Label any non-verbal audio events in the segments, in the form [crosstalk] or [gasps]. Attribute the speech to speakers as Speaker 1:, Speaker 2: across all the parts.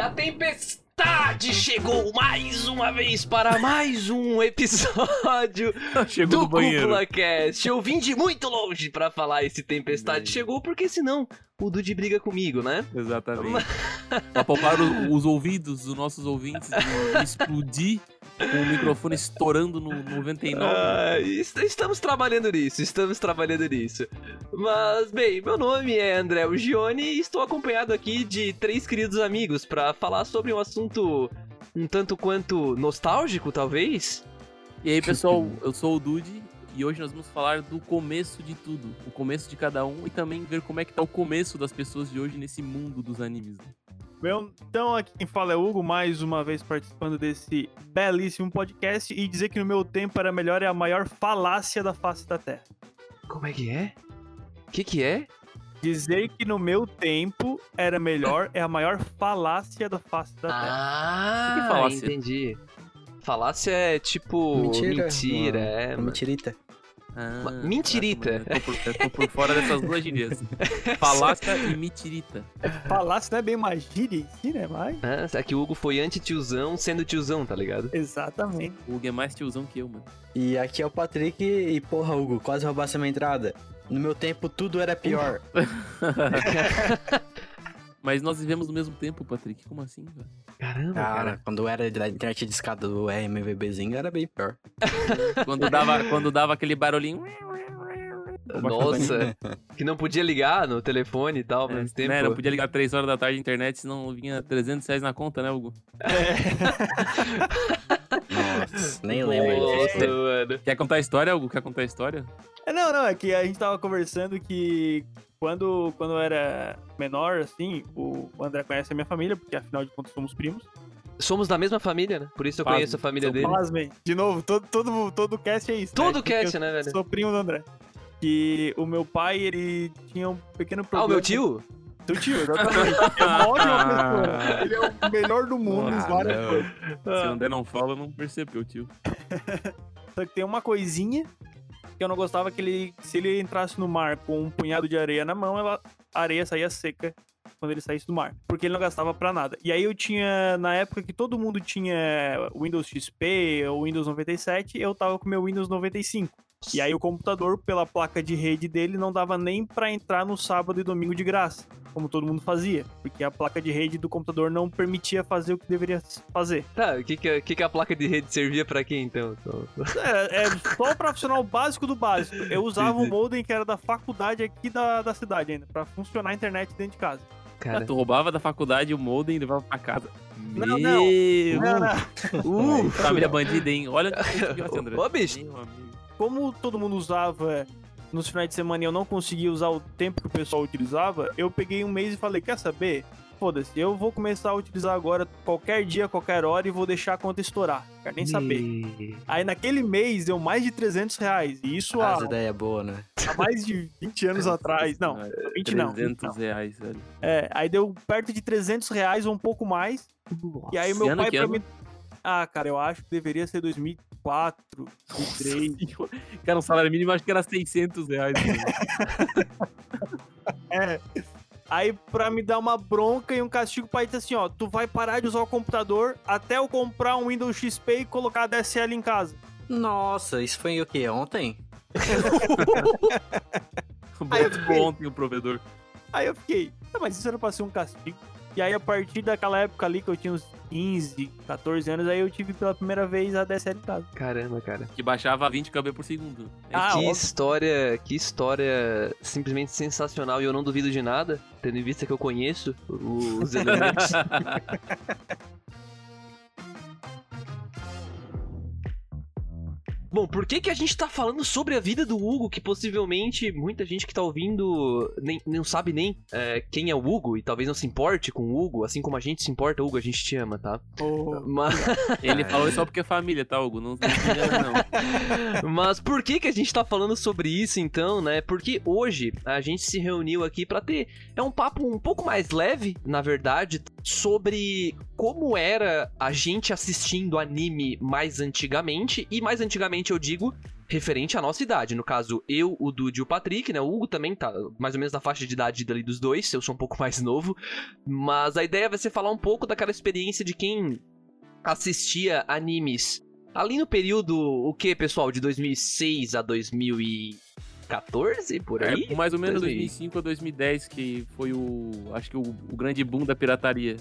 Speaker 1: E a tempestade chegou mais uma vez para mais um episódio [laughs]
Speaker 2: Chegou
Speaker 1: do. Cúpula Cast. Eu vim de muito longe pra falar esse tempestade chegou, porque senão o Dude briga comigo, né?
Speaker 2: Exatamente. [laughs] pra poupar o- os ouvidos dos nossos ouvintes de [laughs] explodir com o microfone estourando no 99.
Speaker 1: Ah, est- estamos trabalhando nisso, estamos trabalhando nisso. Mas, bem, meu nome é André Ugione e estou acompanhado aqui de três queridos amigos pra falar sobre um assunto um tanto quanto nostálgico, talvez.
Speaker 2: E aí, pessoal, eu sou o Dude e hoje nós vamos falar do começo de tudo. O começo de cada um e também ver como é que tá o começo das pessoas de hoje nesse mundo dos animes. né?
Speaker 3: Bem, então aqui quem fala é o Hugo, mais uma vez participando desse belíssimo podcast e dizer que no meu tempo era melhor é a maior falácia da face da Terra.
Speaker 1: Como é que é? O que que é?
Speaker 3: Dizer que no meu tempo era melhor é a maior falácia da face da Terra.
Speaker 1: Ah,
Speaker 2: Que falácia?
Speaker 1: entendi. Falácia é tipo mentira,
Speaker 4: Mentira,
Speaker 1: é. Mano.
Speaker 4: mentirita.
Speaker 2: Ah,
Speaker 1: mentirita.
Speaker 2: Eu tô, por, eu tô por fora dessas duas gírias. [laughs] Falácia e mentirita.
Speaker 3: Falácia não é bem uma gíria em si, né? Mas...
Speaker 1: Ah, é que o Hugo foi anti-tiozão sendo tiozão, tá ligado?
Speaker 3: Exatamente.
Speaker 2: O Hugo é mais tiozão que eu, mano.
Speaker 4: E aqui é o Patrick e, porra, Hugo, quase roubasse a minha entrada. No meu tempo tudo era pior. [laughs] [laughs]
Speaker 2: Mas nós vivemos no mesmo tempo, Patrick. Como assim, velho?
Speaker 1: Caramba,
Speaker 4: Cara,
Speaker 1: cara.
Speaker 4: quando era da internet de escada do RMVBzinho era bem pior. [laughs]
Speaker 2: Quando dava, quando dava aquele barulhinho.
Speaker 1: Nossa, que não podia ligar no telefone e tal, ao
Speaker 2: É,
Speaker 1: mesmo tempo.
Speaker 2: né, não podia ligar 3 horas da tarde na internet, senão vinha 300 reais na conta, né, Hugo?
Speaker 4: Nossa, [laughs] nem lembro
Speaker 1: Nossa.
Speaker 2: Quer contar a história, Hugo? Quer contar a história?
Speaker 3: É, não, não, é que a gente tava conversando que quando, quando eu era menor, assim, o André conhece a minha família, porque afinal de contas somos primos.
Speaker 1: Somos da mesma família, né? Por isso eu
Speaker 2: Pasme,
Speaker 1: conheço a família
Speaker 2: sou
Speaker 1: dele.
Speaker 3: Pasmem. De novo, todo, todo, todo cast é isso.
Speaker 1: Todo [laughs]
Speaker 3: né?
Speaker 1: cast,
Speaker 3: Eu
Speaker 1: né, velho?
Speaker 3: Sou primo do André. Que o meu pai, ele tinha um pequeno
Speaker 1: Ah,
Speaker 3: problema.
Speaker 1: o meu tio?
Speaker 3: Teu tio, exatamente. Uma pessoa. Ele é o melhor do mundo em
Speaker 4: Ah,
Speaker 3: várias
Speaker 4: não.
Speaker 3: coisas.
Speaker 2: Se o André não fala, eu não percebeu, tio. [laughs]
Speaker 3: Só que tem uma coisinha que eu não gostava que ele, se ele entrasse no mar com um punhado de areia na mão, ela, a areia saía seca quando ele saísse do mar, porque ele não gastava pra nada. E aí eu tinha, na época que todo mundo tinha Windows XP ou Windows 97, eu tava com meu Windows 95. E aí o computador, pela placa de rede dele, não dava nem pra entrar no sábado e domingo de graça, como todo mundo fazia, porque a placa de rede do computador não permitia fazer o que deveria fazer.
Speaker 1: Tá, o que que, a- que que a placa de rede servia pra quê, então?
Speaker 3: É, é só o profissional básico do básico. Eu usava o modem que era da faculdade aqui da, da cidade ainda, pra funcionar a internet dentro de casa.
Speaker 2: Ah,
Speaker 1: Cara,
Speaker 2: tu roubava da faculdade o modem e levava pra casa.
Speaker 3: Não, não.
Speaker 2: Meu,
Speaker 3: Não, não.
Speaker 1: uh,
Speaker 2: Família bandida, hein? Olha o André.
Speaker 1: Ô, bicho.
Speaker 2: Meu.
Speaker 3: Como todo mundo usava nos finais de semana e eu não conseguia usar o tempo que o pessoal utilizava, eu peguei um mês e falei, quer saber? Foda-se, eu vou começar a utilizar agora qualquer dia, qualquer hora e vou deixar a conta estourar. Quero nem saber.
Speaker 1: E-
Speaker 3: Aí naquele mês deu mais de 300 reais. E isso há,
Speaker 4: As ideias boas, né?
Speaker 3: há mais de 20 anos [laughs] atrás. Não,
Speaker 2: Ah,
Speaker 3: 20 não.
Speaker 2: 300 reais, velho.
Speaker 3: É, aí deu perto de 300 reais ou um pouco mais. E aí meu pai pra mim... Ah, cara, eu acho que deveria ser 2004, 2003.
Speaker 2: Cara, o salário mínimo acho que era 600 reais. velho. [laughs]
Speaker 3: é. Aí pra me dar uma bronca e um castigo, o pai disse assim, ó, tu vai parar de usar o computador até eu comprar um Windows XP e colocar a DSL em casa.
Speaker 4: Nossa, isso foi o quê? Ontem? [laughs]
Speaker 3: Aí eu
Speaker 2: Botou
Speaker 3: fiquei-
Speaker 2: ontem o provedor.
Speaker 3: Aí eu fiquei, ah, mas isso era pra ser um castigo. E aí a partir daquela época ali que eu tinha uns 15, 14 anos, aí eu tive pela primeira vez a DSL em casa.
Speaker 1: Caramba, cara.
Speaker 2: Que baixava 20 KB por segundo. É
Speaker 3: Ah,
Speaker 1: que
Speaker 3: óbvio.
Speaker 1: história, que história simplesmente sensacional e eu não duvido de nada, tendo em vista que eu conheço os [laughs] elementos. [laughs] Bom, por que, que a gente tá falando sobre a vida do Hugo, que possivelmente muita gente que tá ouvindo nem, não sabe nem é, quem é o Hugo e talvez não se importe com o Hugo, assim como a gente se importa, Hugo, a gente te ama, tá?
Speaker 3: Ô,
Speaker 1: Mas, [laughs]
Speaker 2: Ele falou isso só porque é família, tá, Hugo? Não, não, se engana, não. [laughs]
Speaker 1: Mas por que que a gente tá falando sobre isso então, né? Porque hoje a gente se reuniu aqui pra ter é um papo um pouco mais leve, na verdade, sobre como era a gente assistindo anime mais antigamente e mais antigamente eu digo referente à nossa idade. No caso, eu, o Dude e o Patrick, né? O Hugo também tá mais ou menos na faixa de idade dali dos dois, eu sou um pouco [laughs] mais novo. Mas a ideia vai ser falar um pouco daquela experiência de quem assistia animes ali no período, o que, pessoal? De 2006 a 2014, por aí?
Speaker 2: É, mais ou menos
Speaker 1: 2000.
Speaker 2: 2005 a 2010, que foi o. Acho que o, o grande boom da pirataria.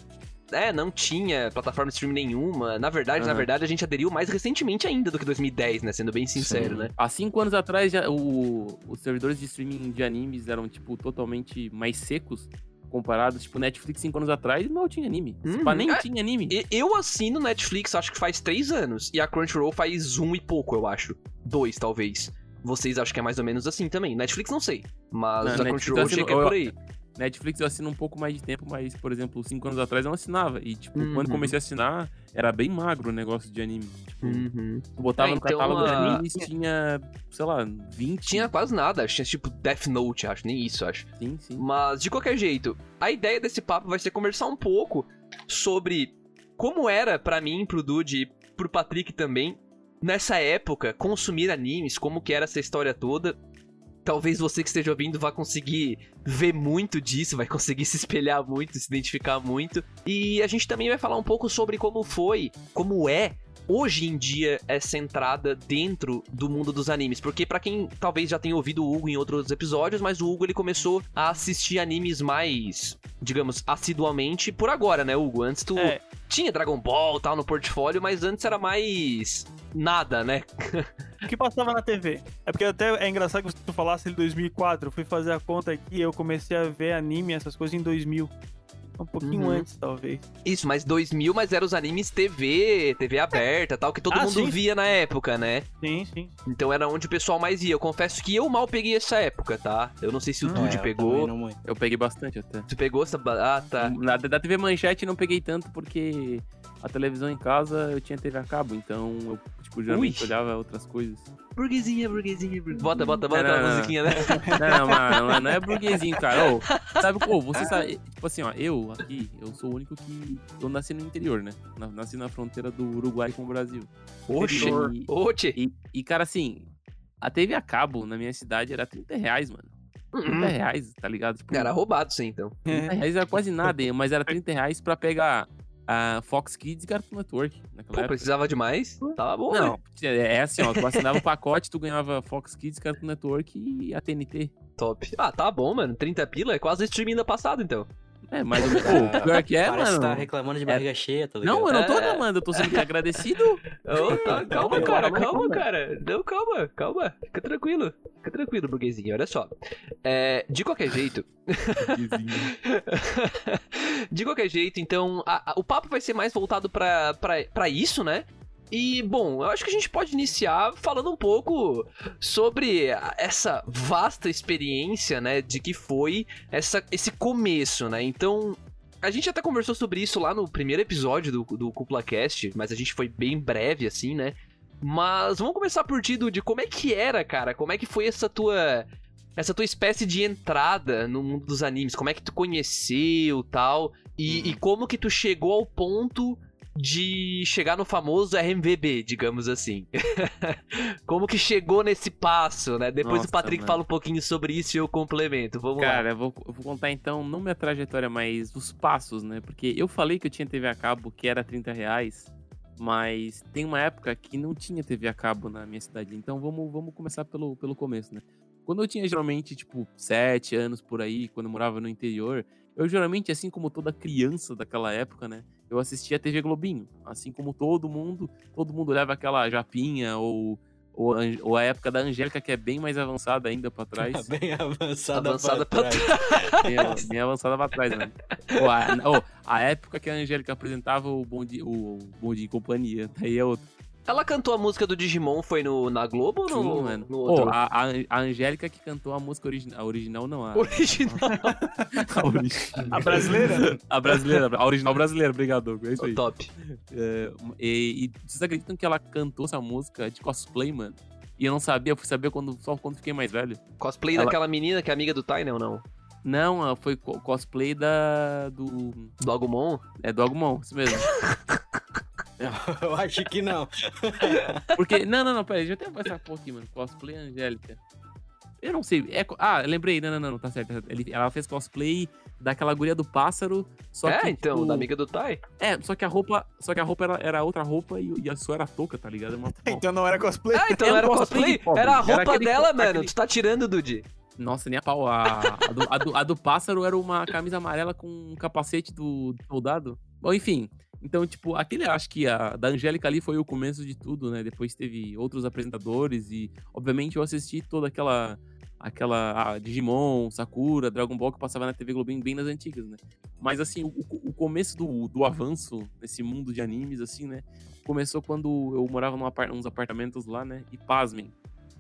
Speaker 1: É, não tinha plataforma de streaming nenhuma. Na verdade, na
Speaker 2: Aham.
Speaker 1: verdade, a gente aderiu mais recentemente ainda do que 2010, né? Sendo bem sincero,
Speaker 4: Sim.
Speaker 1: né?
Speaker 2: Há cinco anos atrás, já, o- os servidores de streaming de animes eram, tipo, totalmente mais secos comparados. Tipo, Netflix cinco anos atrás mal tinha anime.
Speaker 1: Uhum.
Speaker 2: Uhum. nem
Speaker 1: É,
Speaker 2: tinha anime.
Speaker 1: Eu assino Netflix, acho que faz três anos. E a Crunchyroll faz um e pouco, eu acho. Dois, talvez. Vocês acham que é mais ou menos assim também. Netflix não sei. Mas
Speaker 2: Não,
Speaker 1: a
Speaker 2: Netflix
Speaker 1: Crunchyroll
Speaker 2: eu
Speaker 1: chega por aí.
Speaker 2: Netflix eu assino um pouco mais de tempo, mas, por exemplo, cinco anos atrás eu não assinava. E, tipo,
Speaker 1: Uhum.
Speaker 2: quando comecei a assinar, era bem magro o negócio de anime. Tipo,
Speaker 1: Uhum.
Speaker 2: botava
Speaker 1: É,
Speaker 2: no
Speaker 1: então,
Speaker 2: catálogo de animes, tinha, sei lá, 20.
Speaker 1: Tinha quase nada. Tinha tipo Death Note, acho. Nem isso, acho.
Speaker 2: Sim, sim.
Speaker 1: Mas, de qualquer jeito, a ideia desse papo vai ser conversar um pouco sobre como era pra mim, pro Dude e pro Patrick também, nessa época, consumir animes, como que era essa história toda. Talvez você que esteja ouvindo vá conseguir ver muito disso, vai conseguir [laughs] se espelhar muito, se identificar muito. E a gente também vai falar um pouco sobre como foi, como é hoje em dia essa entrada dentro do mundo dos animes, porque pra quem talvez já tenha ouvido o Hugo em outros episódios, mas o Hugo ele começou a assistir animes mais, digamos, assiduamente por agora, né, Hugo? Antes tu
Speaker 3: É.
Speaker 1: tinha Dragon Ball e tal no portfólio, mas antes era mais nada, né? [laughs]
Speaker 3: O que passava na TV? É porque até é engraçado que tu falasse em 2004. Eu fui fazer a conta aqui e eu comecei a ver anime, essas coisas em 2000. Um pouquinho
Speaker 1: Uhum.
Speaker 3: antes, talvez.
Speaker 1: Isso, mas 2000, mas eram os animes TV, TV aberta, tal que todo
Speaker 3: Ah,
Speaker 1: mundo
Speaker 3: sim.
Speaker 1: via na época, né?
Speaker 3: Sim, sim.
Speaker 1: Então era onde o pessoal mais ia. Eu confesso que eu mal peguei essa época, tá? Eu não sei se o
Speaker 3: Hum.
Speaker 1: Dude
Speaker 4: É, eu
Speaker 1: pegou.
Speaker 4: muito.
Speaker 2: Eu peguei bastante até.
Speaker 1: Tu pegou essa. Ah, tá.
Speaker 2: Na, da TV Manchete não peguei tanto porque a televisão em casa eu tinha TV a cabo, então eu, tipo, geralmente
Speaker 1: Ui.
Speaker 2: olhava outras coisas.
Speaker 1: Burguesinha, burguesinha, burguesinha. Bota, bota, bota
Speaker 2: Não,
Speaker 1: aquela musiquinha, né?
Speaker 2: Não, [laughs] não, mano, não, não é burguesinho, cara. Ô, sabe, pô, você sabe, tipo assim, ó, eu aqui, eu sou o único que. Eu nasci no interior, né? Na- Nasci na fronteira do Uruguai com o Brasil.
Speaker 1: Oxe,
Speaker 2: E,
Speaker 1: oxe.
Speaker 2: e, e, cara, assim, a TV a cabo na minha cidade era 30 reais, mano. 30
Speaker 1: Hum,
Speaker 2: reais, tá ligado? Tipo,
Speaker 1: Era roubado sim, então.
Speaker 2: 30 reais era quase nada, mas era 30 reais pra pegar a Fox Kids e Cartoon Network naquela
Speaker 1: Pô,
Speaker 2: época.
Speaker 1: precisava de mais? Tava bom, né?
Speaker 2: Não, é assim, ó, tu assinava o [laughs] pacote, tu ganhava Fox Kids, Cartoon Network e a TNT.
Speaker 1: Top. Ah, tá bom, mano. 30 pila é quase o streaming da passado, então.
Speaker 2: É, mas o [laughs] pior que é,
Speaker 4: Parece
Speaker 2: mano.
Speaker 4: que tá reclamando de barriga cheia, tá ligado?
Speaker 2: Não, eu não tô
Speaker 1: É.
Speaker 2: reclamando, eu tô sendo agradecido. [laughs]
Speaker 1: Ô, tá, calma, cara, calma, cara. Não, calma, calma. Fica tranquilo. Fica tranquilo, burguesinho. Olha só. É, de qualquer jeito. [laughs] de qualquer jeito, então, a- a- o papo vai ser mais voltado pra, pra, pra isso, né? E, bom, eu acho que a gente pode iniciar falando um pouco sobre essa vasta experiência, né, de que foi essa, esse começo, né? Então, a gente até conversou sobre isso lá no primeiro episódio do, do CuplaCast, mas a gente foi bem breve, assim, né? Mas vamos começar por ti, de como é que era, cara? Como é que foi essa tua essa tua espécie de entrada no mundo dos animes? Como é que tu conheceu tal? E,
Speaker 4: Uhum.
Speaker 1: e como que tu chegou ao ponto de chegar no famoso RMVB, digamos assim? [laughs] como que chegou nesse passo, né? Depois
Speaker 2: Nossa,
Speaker 1: o Patrick
Speaker 2: mano.
Speaker 1: fala um pouquinho sobre isso e eu complemento. Vamos lá.
Speaker 2: Cara, eu vou, eu vou contar então, não minha trajetória, mas os passos, né? Porque eu falei que eu tinha TV a cabo que era 30 reais, mas tem uma época que não tinha TV a cabo na minha cidade. Então vamos, vamos começar pelo, pelo começo, né? Quando eu tinha geralmente, tipo, 7 anos por aí, quando eu morava no interior, eu geralmente, assim como toda criança daquela época, né? Eu assistia a TV Globinho. Assim como todo mundo, todo mundo olhava aquela japinha ou, ou, ou a época da Angélica, que é bem mais avançada ainda pra trás. [laughs]
Speaker 4: Bem avançada,
Speaker 1: Avançada
Speaker 4: pra
Speaker 1: pra
Speaker 4: trás.
Speaker 2: bem, [laughs] bem avançada pra trás, mano. Ô, a, ô, a época que a Angélica apresentava o Bom Dia, o Bom Dia e Companhia, aí é outro.
Speaker 1: Ela cantou a música do Digimon, foi no, na Globo ou no,
Speaker 2: mano.
Speaker 1: no outro?
Speaker 2: a, a, a Angélica que cantou a música original. A original não, a,
Speaker 1: Original. [laughs]
Speaker 2: a original.
Speaker 3: A brasileira?
Speaker 2: A brasileira, a original brasileira, obrigado. É isso aí.
Speaker 1: Top.
Speaker 2: É, e, e vocês acreditam que ela cantou essa música de cosplay, mano? E eu não sabia, eu fui saber quando, só quando fiquei mais velho.
Speaker 1: Cosplay
Speaker 2: Ela-
Speaker 1: daquela menina que é amiga do Tainel, ou não?
Speaker 2: Não, foi co- cosplay da. do.
Speaker 1: Do Agumon?
Speaker 2: É do Agumon, isso mesmo. [laughs] [laughs]
Speaker 4: Eu acho que não. [laughs]
Speaker 2: Porque. Não, não, não, pera aí, deixa eu até passar um pouquinho, mano. Cosplay Angélica. Eu não sei. É, ah, lembrei. Não, não, não, não, tá certo. tá ela fez cosplay daquela guria do pássaro. Só
Speaker 1: é,
Speaker 2: que,
Speaker 1: então,
Speaker 2: tipo,
Speaker 1: da amiga do Tai.
Speaker 2: É, só que a roupa. Só que a roupa era, era outra roupa e, e a sua era touca, tá ligado? Era uma- [laughs]
Speaker 3: Então não era cosplay.
Speaker 1: Ah, então
Speaker 2: É um
Speaker 1: era
Speaker 2: cosplay
Speaker 1: cosplay? Era a
Speaker 2: Era
Speaker 1: roupa
Speaker 2: aquele-
Speaker 1: dela, mano.
Speaker 2: aquele-
Speaker 1: Tu tá tirando, Dude.
Speaker 2: Nossa, nem a pau. A, a, do, a do- a do pássaro era uma camisa amarela com um capacete do soldado. Bom, enfim. Então, tipo, aquele acho que a da Angélica ali foi o começo de tudo, né? Depois teve outros apresentadores e, obviamente, eu assisti toda aquela. Aquela Digimon, Sakura, Dragon Ball que passava na TV Globinho bem nas antigas, né? Mas assim, o, o começo do, do avanço nesse mundo de animes, assim, né? Começou quando eu morava num apar uns apartamentos lá, né? E pasmem,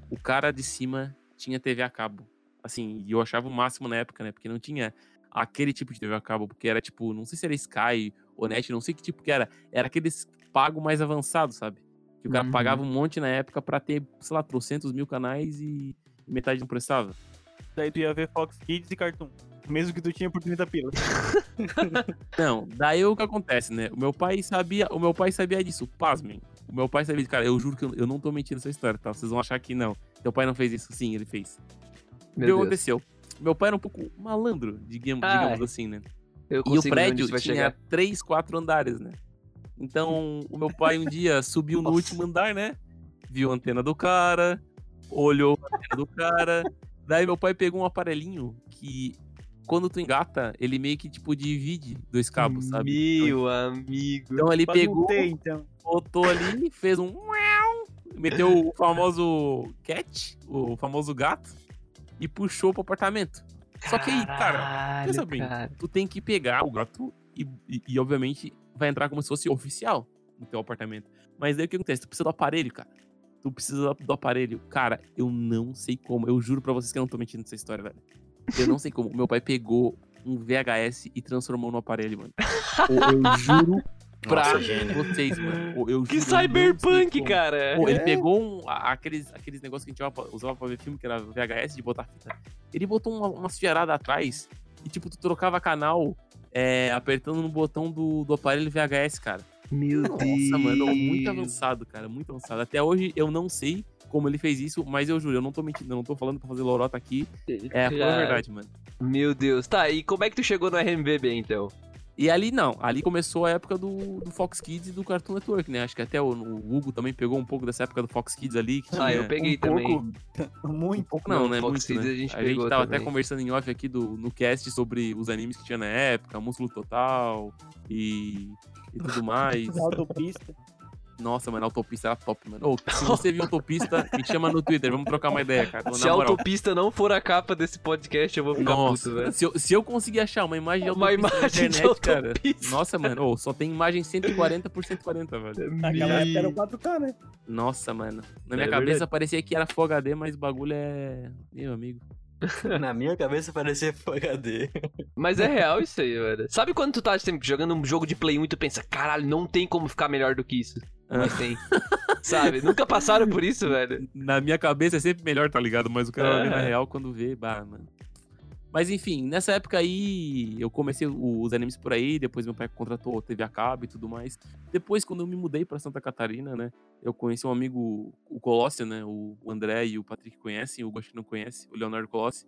Speaker 2: o cara de cima tinha TV a cabo. Assim, e eu achava o máximo na época, né? Porque não tinha aquele tipo de TV a cabo, porque era tipo, não sei se era Sky ou Net, não sei que tipo que era. Era aqueles pago mais avançado, sabe? Que o cara
Speaker 4: Uhum.
Speaker 2: pagava um monte na época pra ter, sei lá, trocentos mil canais e metade não prestava.
Speaker 3: Daí tu ia ver Fox Kids e Cartoon. Mesmo que tu tinha por 30 pila. [laughs]
Speaker 2: Não, daí o que acontece, né? O meu pai sabia, o meu pai sabia disso, pasmem. O meu pai sabia, cara, eu juro que eu, eu não tô mentindo nessa história, tá? Vocês vão achar que não. Teu pai não fez isso, sim, ele fez. O que
Speaker 1: Meu Deus.
Speaker 2: aconteceu? Meu pai era um pouco malandro, digamos,
Speaker 1: Ai.
Speaker 2: digamos assim, né? E o prédio tinha
Speaker 1: chegar.
Speaker 2: três, quatro andares, né? Então, o meu pai um dia [laughs] subiu no último andar, né? Viu a antena do cara, olhou a antena do cara. Daí meu pai pegou um aparelhinho que, quando tu engata, ele meio que, tipo, divide dois cabos, sabe?
Speaker 1: Meu amigo.
Speaker 2: Então ele pegou,
Speaker 3: mutei, então.
Speaker 2: botou ali, fez um... Meteu o famoso cat, o famoso gato, e puxou pro apartamento. Só que aí, cara, pensa bem,
Speaker 1: cara.
Speaker 2: tu tem que pegar o gato e, e- e, obviamente, vai entrar como se fosse oficial no teu apartamento. Mas daí o que acontece? Tu precisa do aparelho, cara. Tu precisa do aparelho. Cara, eu não sei como. Eu juro pra vocês que eu não tô mentindo nessa história, velho. Eu não sei como. Meu pai pegou um VHS e transformou no aparelho, mano. [laughs] Ô, Eu juro pra
Speaker 4: Nossa,
Speaker 2: vocês, mano. Eu
Speaker 1: Que cyberpunk, cara.
Speaker 2: Pô, ele
Speaker 3: É.
Speaker 2: pegou um- aqueles, aqueles negócios que a gente usava pra, ver filme, que era VHS, de botar fita. Ele botou uma, umas fiaradas atrás e, tipo, tu trocava canal é, apertando no botão do, do aparelho VHS, cara.
Speaker 1: Meu
Speaker 2: Nossa, mano, muito avançado, cara, muito avançado. Até hoje eu não sei como ele fez isso, mas eu juro, eu não tô mentindo, eu não tô falando pra fazer lorota aqui. É a verdade, mano.
Speaker 1: Meu Deus. Tá, e como é que tu chegou no RMVB, então?
Speaker 2: E ali não, ali começou a época do, do Fox Kids e do Cartoon Network, né? Acho que até o, o Hugo também pegou um pouco dessa época do Fox Kids ali. Que
Speaker 1: Ah,
Speaker 2: tinha-
Speaker 1: eu peguei
Speaker 3: um
Speaker 1: também.
Speaker 3: pouco. [laughs] Muito.
Speaker 2: pouco não,
Speaker 1: Não,
Speaker 2: né?
Speaker 1: Fox
Speaker 2: Muito,
Speaker 1: Kids
Speaker 2: né?
Speaker 1: a gente
Speaker 2: a gente tava
Speaker 1: também.
Speaker 2: até conversando em off aqui do, no cast sobre os animes que tinha na época, Músculo Total e, e tudo [laughs] mais.
Speaker 3: Autopista.
Speaker 2: Nossa, mano, a autopista era top, mano. Ô, se você viu [laughs] autopista, me chama no Twitter, vamos trocar uma ideia, cara.
Speaker 1: Se a autopista não for a capa desse podcast, eu vou ficar
Speaker 2: Nossa,
Speaker 1: puto, velho.
Speaker 2: se eu, se eu conseguir achar uma imagem de
Speaker 1: Uma
Speaker 2: autopista
Speaker 1: imagem
Speaker 2: na
Speaker 1: de
Speaker 2: internet, cara.
Speaker 1: autopista.
Speaker 2: Nossa, mano, ô, só tem imagem 140 por 140, velho.
Speaker 3: Naquela época era o 4K, né?
Speaker 2: Nossa, mano. Na minha
Speaker 1: É
Speaker 2: cabeça
Speaker 1: verdade.
Speaker 2: parecia que era Full HD, mas o bagulho é. Meu amigo. [laughs]
Speaker 4: Na minha cabeça parecia Full HD.
Speaker 1: Mas é real isso aí, velho. Sabe quando tu tá sempre jogando um jogo de Play 1 e tu pensa, caralho, não tem como ficar melhor do que isso? Mas tem. Sabe? Nunca passaram por isso, velho.
Speaker 2: Na minha cabeça é sempre melhor, tá ligado? Mas o cara ver na
Speaker 1: É.
Speaker 2: real quando vê, bah, mano. Mas enfim, nessa época aí, eu comecei os animes por aí, depois meu pai contratou TV a cabo e tudo mais. Depois, quando eu me mudei pra Santa Catarina, né, eu conheci um amigo, o Colossi, né, o André e o Patrick conhecem, o Gosto não conhece, o Leonardo Colossi.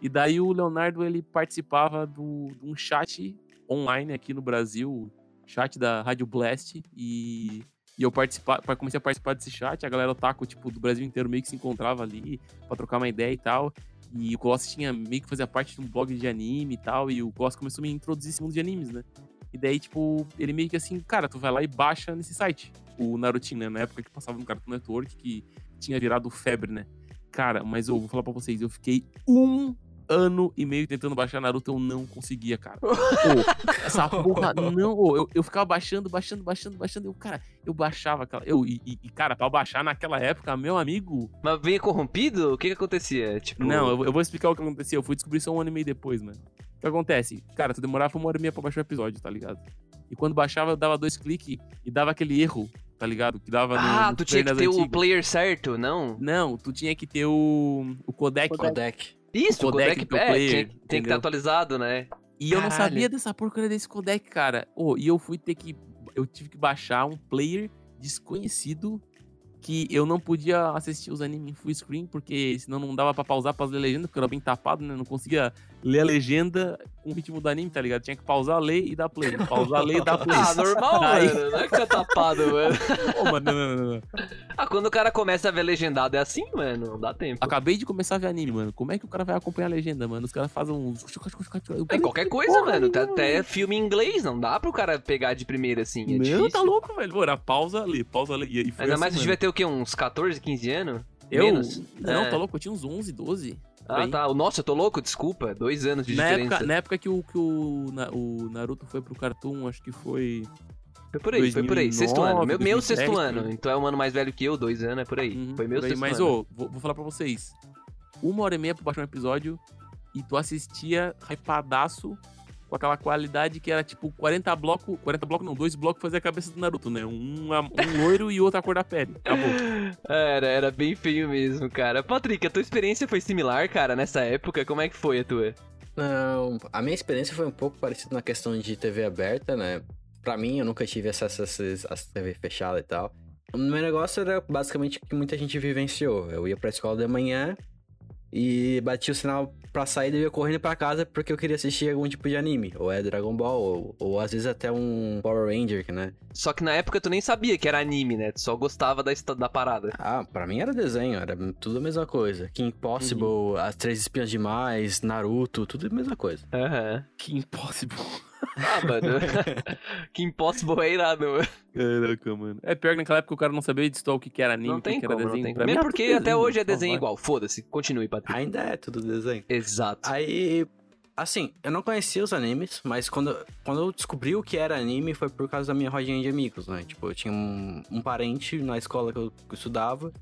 Speaker 2: E daí o Leonardo, ele participava do, de um chat online aqui no Brasil, chat da Rádio Blast, e, e eu participa, pa- comecei a participar desse chat, a galera otaku, tipo, do Brasil inteiro meio que se encontrava ali pra trocar uma ideia e tal. E o Colossus tinha meio que fazia parte de um blog de anime e tal, e o Colossus começou a me introduzir esse mundo de animes, né? E daí, tipo, ele meio que assim, cara, tu vai lá e baixa nesse site. O Narutinho, né? Na época que passava no Cartoon Network, que tinha virado febre, né? Cara, mas eu vou falar pra vocês, eu fiquei um ano e meio tentando baixar Naruto, eu não conseguia, cara. [laughs] Ô, essa porra, [laughs] não, eu, eu ficava baixando, baixando, baixando, baixando, eu, cara, eu baixava aquela. Eu, e, e, cara, pra baixar naquela época, meu amigo,
Speaker 1: Mas vinha corrompido? O que que acontecia? Tipo...
Speaker 2: não, eu, vou- eu vou explicar o que aconteceu. Eu fui descobrir só um ano e meio depois, mano. O que acontece? Cara, tu demorava uma hora e meia pra baixar o episódio, tá ligado? E quando baixava, eu dava dois cliques e dava aquele erro, tá ligado? Que dava no.
Speaker 1: Ah,
Speaker 2: no
Speaker 1: tu tinha que
Speaker 2: player
Speaker 1: ter o player certo, não?
Speaker 2: Não, tu tinha que ter o. O codec.
Speaker 4: Codec.
Speaker 1: Isso,
Speaker 2: O
Speaker 1: o
Speaker 2: codec
Speaker 1: codec,
Speaker 2: do
Speaker 1: é,
Speaker 2: player,
Speaker 1: tinha tem que estar atualizado, né?
Speaker 2: E eu não
Speaker 1: Caralho.
Speaker 2: sabia dessa porcaria desse codec, cara. Oh, e eu fui ter que eu tive que baixar um player desconhecido que eu não podia assistir os animes em full screen, porque senão não dava pra pausar pra ler legenda, porque eu era bem tapado, né? Não conseguia ler a legenda com o ritmo do anime, tá ligado? Tinha que pausar, ler e dar play. Pausar, ler e dar play.
Speaker 1: Ah, normal,
Speaker 2: Aí-
Speaker 1: mano. Não é que tá tapado, mano. [laughs]
Speaker 2: Pô, mano, não, não, não, não.
Speaker 1: Ah, quando o cara começa a ver legendado é assim, mano. Não dá tempo.
Speaker 2: Acabei de começar a ver anime, mano. Como é que o cara vai acompanhar a legenda, mano? Os caras fazem uns.
Speaker 1: É qualquer coisa,
Speaker 2: Porra
Speaker 1: mano. Até,
Speaker 2: nenhuma,
Speaker 1: até filme em inglês, não dá pro cara pegar de primeira assim. É difícil.
Speaker 2: tá louco, velho. Era pausa, lê, pausa, lê. E foi
Speaker 1: Ainda
Speaker 2: assim,
Speaker 1: mais você
Speaker 2: mano.
Speaker 1: devia ter o quê? Uns 14, 15 anos?
Speaker 2: Eu?
Speaker 1: Menos?
Speaker 2: Não,
Speaker 1: É.
Speaker 2: tá louco, eu tinha uns 11, 12.
Speaker 1: Ah,
Speaker 2: aí.
Speaker 1: tá. Nossa, eu tô louco, desculpa. Dois anos de
Speaker 2: Na
Speaker 1: diferença.
Speaker 2: época, na época que, o, que o, na- o Naruto foi pro Cartoon, acho que foi.
Speaker 1: Foi por aí, foi por aí.
Speaker 2: 2009,
Speaker 1: Sexto ano. Meu, meu
Speaker 2: 2010,
Speaker 1: sexto
Speaker 2: por
Speaker 1: ano. Então é um ano mais velho que eu, dois anos, é por aí.
Speaker 2: Uhum,
Speaker 1: foi meu
Speaker 2: por aí.
Speaker 1: sexto
Speaker 2: Mas,
Speaker 1: ano.
Speaker 2: ô, vou, vou falar pra vocês. Uma hora e meia pra baixar um episódio e tu assistia hypadaço com aquela qualidade que era tipo 40 blocos. 40 blocos não, dois blocos fazia a cabeça do Naruto, né? Um, um loiro e outro a cor da pele. Acabou. [laughs]
Speaker 1: Era, era bem feio mesmo, cara. Patrick, a tua experiência foi similar, cara, nessa época? Como é que foi a tua?
Speaker 4: Não, a minha experiência foi um pouco parecida na questão de TV aberta, né? Pra mim, eu nunca tive acesso a TV fechada e tal. O meu negócio era basicamente o que muita gente vivenciou. Eu ia pra escola de manhã e batia o sinal pra sair e eu ia correndo pra casa porque eu queria assistir algum tipo de anime. Ou é Dragon Ball, ou, ou às vezes até um Power Ranger, né?
Speaker 1: Só que na época tu nem sabia que era anime, né? Tu só gostava da, da parada.
Speaker 4: Ah, pra mim era desenho, era tudo a mesma coisa. King Possible, As Três Espiãs Demais, Naruto, tudo a mesma coisa.
Speaker 1: Aham.
Speaker 2: Que impossible.
Speaker 1: Ah, mano. [laughs] que impossible é irado, mano.
Speaker 2: Caraca, mano. É pior que naquela época o cara não sabia destoar o que que era anime,
Speaker 1: Não
Speaker 2: o que
Speaker 1: tem
Speaker 2: que era
Speaker 1: como, não
Speaker 2: desenho.
Speaker 1: tem
Speaker 2: Pra
Speaker 1: como.
Speaker 2: mim
Speaker 1: Mesmo porque
Speaker 2: tudo
Speaker 1: até hoje é desenho
Speaker 2: vai.
Speaker 1: igual. Foda-se. Continue, Patrick.
Speaker 4: Ainda é tudo desenho.
Speaker 1: Exato.
Speaker 4: Aí, assim, eu não conhecia os animes, mas quando, quando eu descobri o que era anime foi por causa da minha rodinha de amigos, né? Tipo, eu tinha um, um parente na escola que eu, que eu estudava.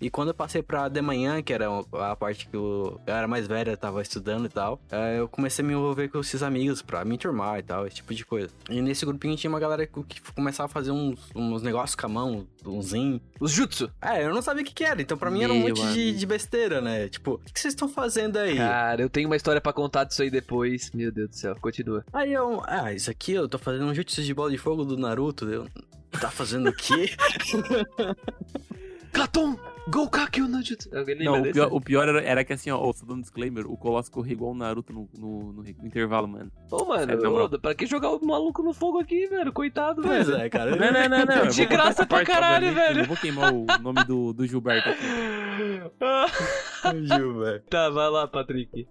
Speaker 4: E quando eu passei pra de manhã, que era a parte que eu, eu era mais velha, tava estudando e tal, eh, eu comecei a me envolver com esses amigos pra me turmar e tal, esse tipo de coisa. E nesse grupinho tinha uma galera que, começava a fazer uns, uns negócios com a mão, uns zin.
Speaker 1: Os jutsu.
Speaker 4: É, eu não sabia o que, que era, então pra mim era um
Speaker 2: Meu
Speaker 4: monte de, de besteira, né? Tipo, o que, que vocês estão fazendo aí?
Speaker 1: Cara, eu tenho uma história pra contar disso aí depois. Meu Deus do céu. Continua.
Speaker 4: Aí eu, ah, isso aqui eu tô fazendo um jutsu de bola de fogo do Naruto. Eu, tá fazendo o quê? [laughs]
Speaker 1: Katon! Goukakyu no jutsu. Alguém lembra
Speaker 2: Não, o pior, o pior era, era que assim, ó, só dando um disclaimer, o Colosso corria igual o Naruto no, no, no intervalo, mano.
Speaker 1: Ô, mano,
Speaker 2: moral.
Speaker 1: ô, pra que jogar o maluco no fogo aqui, velho? Coitado,
Speaker 4: pois
Speaker 1: velho.
Speaker 4: é, cara. [laughs]
Speaker 2: Não, não, não, não.
Speaker 1: De graça pra caralho, velho.
Speaker 2: Eu não vou queimar o nome do, do Gilberto aqui.
Speaker 4: Gil, velho.
Speaker 1: tá, vai lá, Patrick.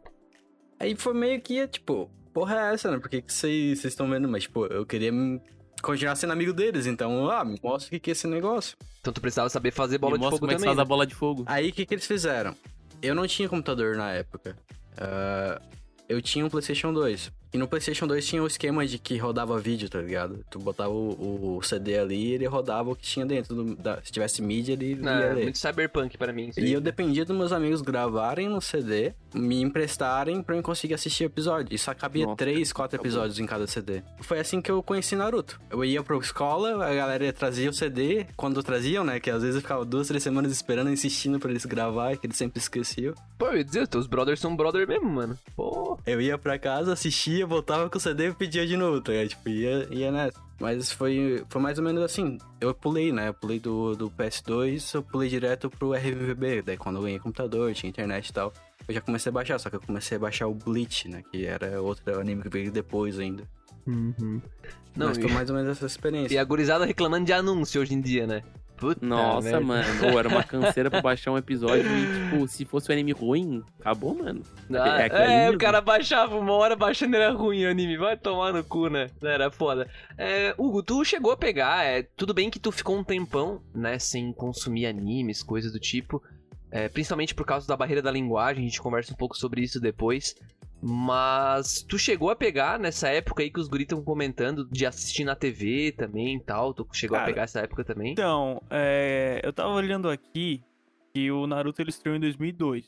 Speaker 4: Aí foi meio que, tipo, porra é essa, né? Por que vocês vocês estão vendo? Mas, tipo, eu queria me- continuar sendo amigo deles, então, ah, me mostra o que que é esse negócio.
Speaker 1: Então tu precisava saber fazer bola
Speaker 2: Me
Speaker 1: de fogo
Speaker 2: como é que
Speaker 1: também.
Speaker 2: faz a
Speaker 1: né?
Speaker 2: bola de fogo.
Speaker 4: Aí, o que que eles fizeram? Eu não tinha computador na época. Ah, eu tinha um PlayStation 2. E no PlayStation 2 tinha o esquema de que rodava vídeo, tá ligado? Tu botava o, o CD ali e ele rodava o que tinha dentro. do- da- se tivesse mídia, ele
Speaker 1: Não,
Speaker 4: ia ler.
Speaker 1: muito cyberpunk pra mim. isso
Speaker 4: E eu dependia dos meus amigos gravarem no CD, me emprestarem pra eu conseguir assistir episódio. E só cabia
Speaker 2: Nossa,
Speaker 4: três, quatro
Speaker 2: acabou.
Speaker 4: episódios em cada CD. Foi assim que eu conheci Naruto. Eu ia pra escola, a galera trazia o CD, quando traziam, né? Que às vezes eu ficava duas, três semanas esperando, insistindo pra eles gravar, que eles sempre esqueciam.
Speaker 1: Pô, eu ia dizer, teus brothers são brother mesmo, mano. Pô.
Speaker 4: Eu ia pra casa, assistia, voltava com o CD e pedia de novo, tá ligado? Tipo, ia, ia nessa. Mas foi, foi mais ou menos assim. Eu pulei, né? Eu pulei do, do PS2, eu pulei direto pro RVB. Daí quando eu ganhei computador, tinha internet e tal. Eu já comecei a baixar, só que eu comecei a baixar o Bleach, né? Que era outro anime que veio depois ainda.
Speaker 1: Não,
Speaker 4: Mas foi mais ou menos essa experiência. [laughs]
Speaker 1: e a gurizada reclamando de anúncio hoje em dia, né? Puta
Speaker 2: Nossa,
Speaker 1: merda.
Speaker 2: mano. Ou era uma canseira pra [laughs] baixar um episódio e, tipo, se fosse um anime ruim, acabou, mano.
Speaker 1: Ah,
Speaker 2: É
Speaker 1: é,
Speaker 2: mesmo.
Speaker 1: o cara baixava uma hora baixando era ruim o anime. Vai tomar no cu, né? Era foda. É, Hugo, tu chegou a pegar. É, tudo bem que tu ficou um tempão, né, sem consumir animes, coisas do tipo. é, principalmente por causa da barreira da linguagem. A gente conversa um pouco sobre isso depois. Mas tu chegou a pegar nessa época aí que os guris estão comentando de assistir na TV também e tal. Tu chegou a
Speaker 3: Cara,
Speaker 1: pegar essa época também?
Speaker 3: Então, é, eu tava olhando aqui que o Naruto ele estreou em 2002,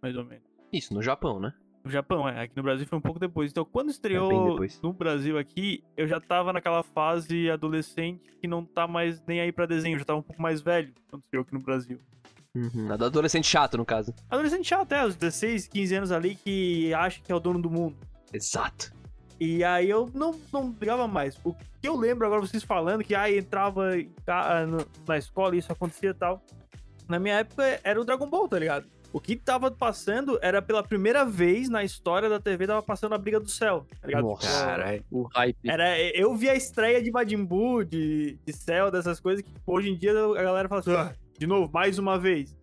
Speaker 3: mais ou menos.
Speaker 1: Isso, no Japão, né?
Speaker 3: No Japão, é. Aqui no Brasil foi um pouco depois. Então, quando
Speaker 1: bem
Speaker 3: estreou
Speaker 1: depois.
Speaker 3: no Brasil aqui, eu já tava naquela fase adolescente que não tá mais nem aí pra desenho. Eu já tava um pouco mais velho quando estreou aqui no Brasil.
Speaker 1: Uhum. Adolescente chato, no caso.
Speaker 3: Adolescente já até, os 16, 15 anos ali, que acha que é o dono do mundo.
Speaker 1: Exato.
Speaker 3: E aí eu não, não ligava mais. O que eu lembro agora, vocês falando que aí entrava ca- no- na escola e isso acontecia e tal. Na minha época era o Dragon Ball, tá ligado? O que tava passando era pela primeira vez na história da TV, tava passando a Briga do Céu, tá ligado?
Speaker 1: Nossa.
Speaker 3: Tipo,
Speaker 4: Caralho.
Speaker 2: O hype.
Speaker 3: Era, eu vi a estreia de Majin Buu, de, de Cell, dessas coisas que hoje em dia a galera fala assim, "Ah, de novo, mais uma vez.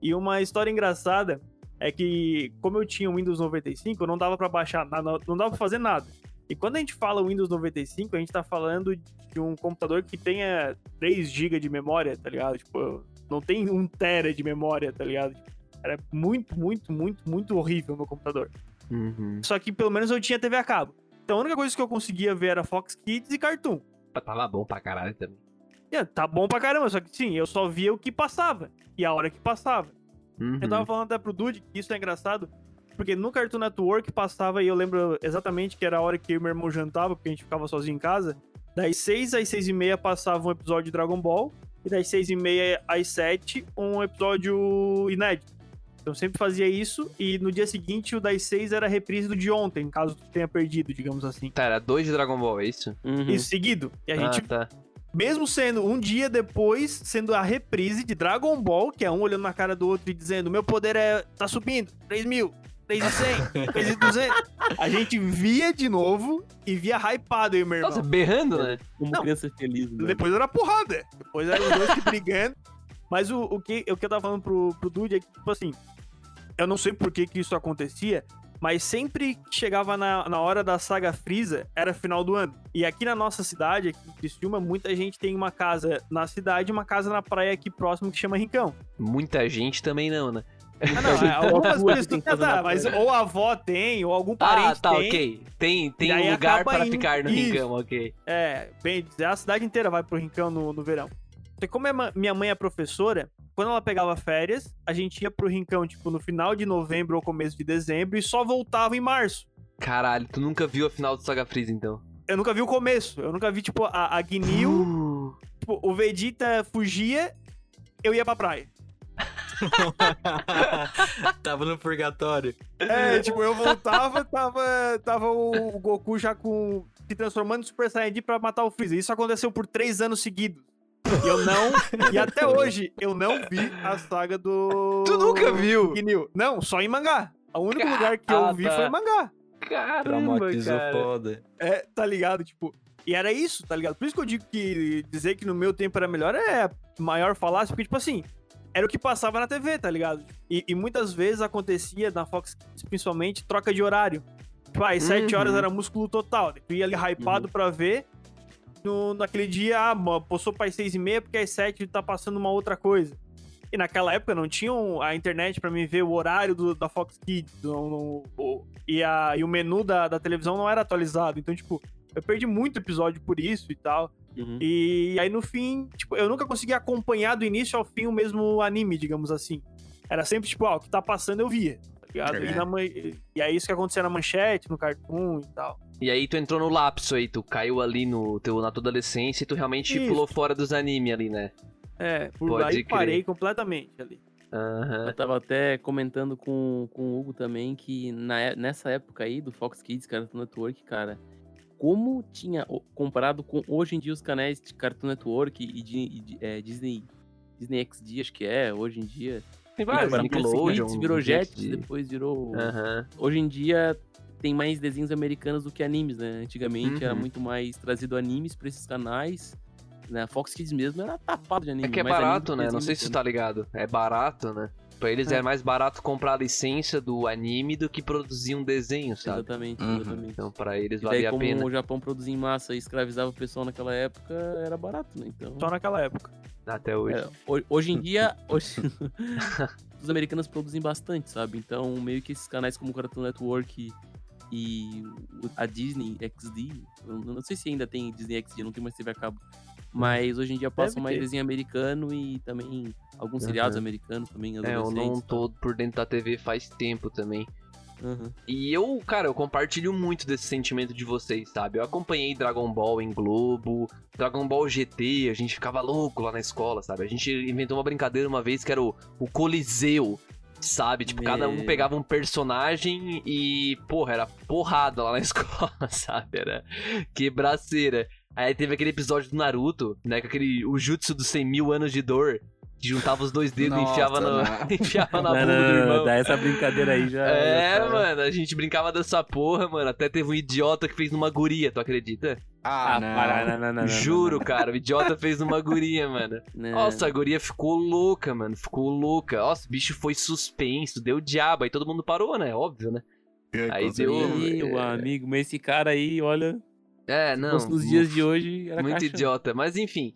Speaker 3: E uma história engraçada é que, como eu tinha o Windows 95, não dava pra baixar nada, não dava pra fazer nada. E quando a gente fala Windows 95, a gente tá falando de um computador que tenha 3 GB de memória, tá ligado? Tipo, não tem 1 tera de memória, tá ligado? Era muito, muito, muito, muito horrível o meu computador.
Speaker 1: Uhum.
Speaker 3: Só que pelo menos eu tinha TV a cabo. Então a única coisa que eu conseguia ver era Fox Kids e Cartoon.
Speaker 1: Tava bom pra caralho também.
Speaker 3: E, tá bom pra caramba, só que sim, eu só via o que passava. E a hora que passava.
Speaker 1: Uhum.
Speaker 3: Eu tava falando até pro Dude que isso é engraçado, porque no Cartoon Network passava, e eu lembro exatamente que era a hora que eu e meu irmão jantava, porque a gente ficava sozinho em casa. Das 6 às 6 e meia passava um episódio de Dragon Ball, e das 6 e meia às 7 um episódio inédito. Então eu sempre fazia isso, e no dia seguinte o das 6 era a reprise do de ontem, caso tu tenha perdido, digamos assim.
Speaker 1: Tá, era dois de Dragon Ball, é isso?
Speaker 2: Uhum.
Speaker 3: Isso seguido. E a gente
Speaker 1: Ah, tá.
Speaker 3: Mesmo sendo um dia depois, sendo a reprise de Dragon Ball, que é um olhando na cara do outro e dizendo: Meu poder é. tá subindo, 3 mil, 3.100, 3.200. [laughs] A gente via de novo e via hypado aí, meu irmão.
Speaker 1: Nossa, berrando, né?
Speaker 2: Como
Speaker 3: Não.
Speaker 2: criança feliz, né?
Speaker 3: Depois era porrada. Depois eram os dois que brigando. Mas o, o, que, o que eu tava falando pro, pro Dude é que, tipo assim, eu não sei por que, que isso acontecia, mas sempre que chegava na, na hora da saga Freeza, era final do ano. E aqui na nossa cidade, aqui em Criciúma, muita gente tem uma casa na cidade e uma casa na praia aqui próximo que chama Rincão.
Speaker 1: Muita gente também não, né?
Speaker 3: Ah, não, é, algumas [laughs] pessoas
Speaker 2: tem
Speaker 3: tá,
Speaker 2: casa na
Speaker 3: mas ou a avó tem, ou algum parente
Speaker 1: Ah, tá,
Speaker 3: tem.
Speaker 1: ok. Tem, tem um lugar para
Speaker 3: indo-
Speaker 1: ficar no
Speaker 3: Isso.
Speaker 1: rincão, ok.
Speaker 3: É, bem, a cidade inteira vai pro Rincão no, no verão. Porque como é minha mãe é professora, quando ela pegava férias, a gente ia pro Rincão, tipo, no final de novembro ou começo de dezembro e só voltava em março.
Speaker 1: Caralho, tu nunca viu a final do Saga Freeza, então?
Speaker 3: Eu nunca vi o começo, eu nunca vi, tipo, a, a Guinil,
Speaker 1: Uh, [gasps]
Speaker 3: tipo, o Vegeta fugia, eu ia pra praia. [laughs]
Speaker 4: Tava no purgatório.
Speaker 3: É, tipo, eu voltava, tava, tava o, o Goku já com. se transformando em Super Saiyajin pra matar o Freezer. Isso aconteceu por três anos seguidos. E eu não. [laughs] e até hoje, eu não vi a saga do.
Speaker 1: Tu nunca viu?
Speaker 3: Guinil. Não, só em mangá. O único
Speaker 1: Ca-
Speaker 3: lugar que eu vi
Speaker 1: tá.
Speaker 3: foi em mangá.
Speaker 1: Caramba,
Speaker 4: Traumatizou
Speaker 1: cara.
Speaker 4: foda.
Speaker 3: É, tá ligado? Tipo. E era isso, tá ligado? Por isso que eu digo que dizer que no meu tempo era melhor é a maior falácia, porque, tipo assim, era o que passava na TV, tá ligado? E, e muitas vezes acontecia na Fox Kids, principalmente, troca de horário. Tipo, ah, às 7
Speaker 1: Uhum.
Speaker 3: horas era músculo total. Tu ia ali hypado pra ver. No, naquele dia, ah, passou para as 6 e meia, porque às 7 tá passando uma outra coisa. E naquela época não tinham a internet pra mim ver o horário do- da Fox Kids. não- não- o- e, a, e o menu da, da televisão não era atualizado. Então, tipo, eu perdi muito episódio por isso e tal.
Speaker 2: Uhum.
Speaker 3: E aí no fim, tipo, eu nunca consegui acompanhar do início ao fim o mesmo anime, digamos assim. Era sempre tipo, ah, o que tá passando eu via, tá ligado?
Speaker 4: É.
Speaker 3: E, na e é isso que acontecia na manchete, no cartoon e tal.
Speaker 1: E aí tu entrou no lapso aí, tu caiu ali no teu, na tua adolescência e tu realmente
Speaker 3: Isso.
Speaker 1: pulou fora dos animes ali, né?
Speaker 3: É, por
Speaker 1: Pode
Speaker 3: aí
Speaker 1: crer.
Speaker 3: parei completamente ali.
Speaker 1: Aham.
Speaker 2: Eu tava até comentando com, com o Hugo também que na, é- nessa época aí do Fox Kids, Cartoon Network, cara, como tinha, comparado com hoje em dia os canais de Cartoon Network e, de, e de- é, Disney, Disney XD, acho que é, hoje em dia.
Speaker 1: Tem vários, Nickelodeon,
Speaker 2: seguinte, virou Jetix. depois virou...
Speaker 1: Aham.
Speaker 2: Hoje em dia tem mais desenhos americanos do que animes, né? Antigamente era
Speaker 1: Uhum.
Speaker 2: muito mais trazido animes pra esses canais. Né? A Fox Kids mesmo era tapado de anime.
Speaker 1: É que é barato, né? Não sei se tu
Speaker 2: americano.
Speaker 1: tá ligado. É barato, né? Pra eles é.
Speaker 3: É.
Speaker 1: mais barato comprar a licença do anime do que produzir um desenho, sabe?
Speaker 2: Exatamente,
Speaker 4: Uhum.
Speaker 2: exatamente.
Speaker 1: Então pra eles
Speaker 2: daí,
Speaker 1: valia a
Speaker 2: como
Speaker 1: pena.
Speaker 2: o Japão produzia em massa e escravizava o pessoal naquela época, era barato, né? Então.
Speaker 3: Só naquela época.
Speaker 1: Até hoje.
Speaker 2: é, ho- hoje em dia, [laughs] hoje... [laughs] os americanos produzem bastante, sabe? Então, meio que esses canais como o Cartoon Network e a Disney XD, eu não sei se ainda tem Disney XD, não tem mais TV a cabo. Mas hoje em dia passam mais desenho americano e também alguns
Speaker 1: Uhum.
Speaker 2: seriados americanos também,
Speaker 1: É, eu não tô por dentro da TV faz tempo também.
Speaker 2: Uhum.
Speaker 1: E eu, cara, eu compartilho muito desse sentimento de vocês, sabe? Eu acompanhei Dragon Ball em Globo, Dragon Ball GT, a gente ficava louco lá na escola, sabe? A gente inventou uma brincadeira uma vez que era o, o Coliseu. Sabe? Tipo, cada um
Speaker 2: Meu.
Speaker 1: pegava um personagem e, porra, era porrada lá na [laughs] escola, sabe? Era quebraceira. Aí teve aquele episódio do Naruto, né? Com aquele. O jutsu dos 100 mil anos de dor. Juntava os dois dedos e enfiava, no, [laughs] enfiava na bunda do irmão.
Speaker 2: dá essa brincadeira aí já.
Speaker 1: É,
Speaker 2: já tá-
Speaker 1: mano, a gente brincava dessa porra, mano. Até teve um idiota que fez numa guria, tu acredita?
Speaker 4: Ah,
Speaker 2: Ah,
Speaker 4: não.
Speaker 2: para, não, não, não, não,
Speaker 1: Juro, cara, o idiota fez numa guria, mano. [laughs]
Speaker 2: não.
Speaker 1: Nossa, a guria ficou louca, mano. Ficou louca. Nossa, o bicho foi suspenso, deu diabo. Aí todo mundo parou, né? Óbvio, né? Aí deu-
Speaker 2: Meu
Speaker 1: é.
Speaker 2: amigo, mas esse cara aí, olha,
Speaker 1: É, não.
Speaker 2: nos dias de hoje era
Speaker 1: Muito
Speaker 2: caixa.
Speaker 1: idiota. Mas enfim.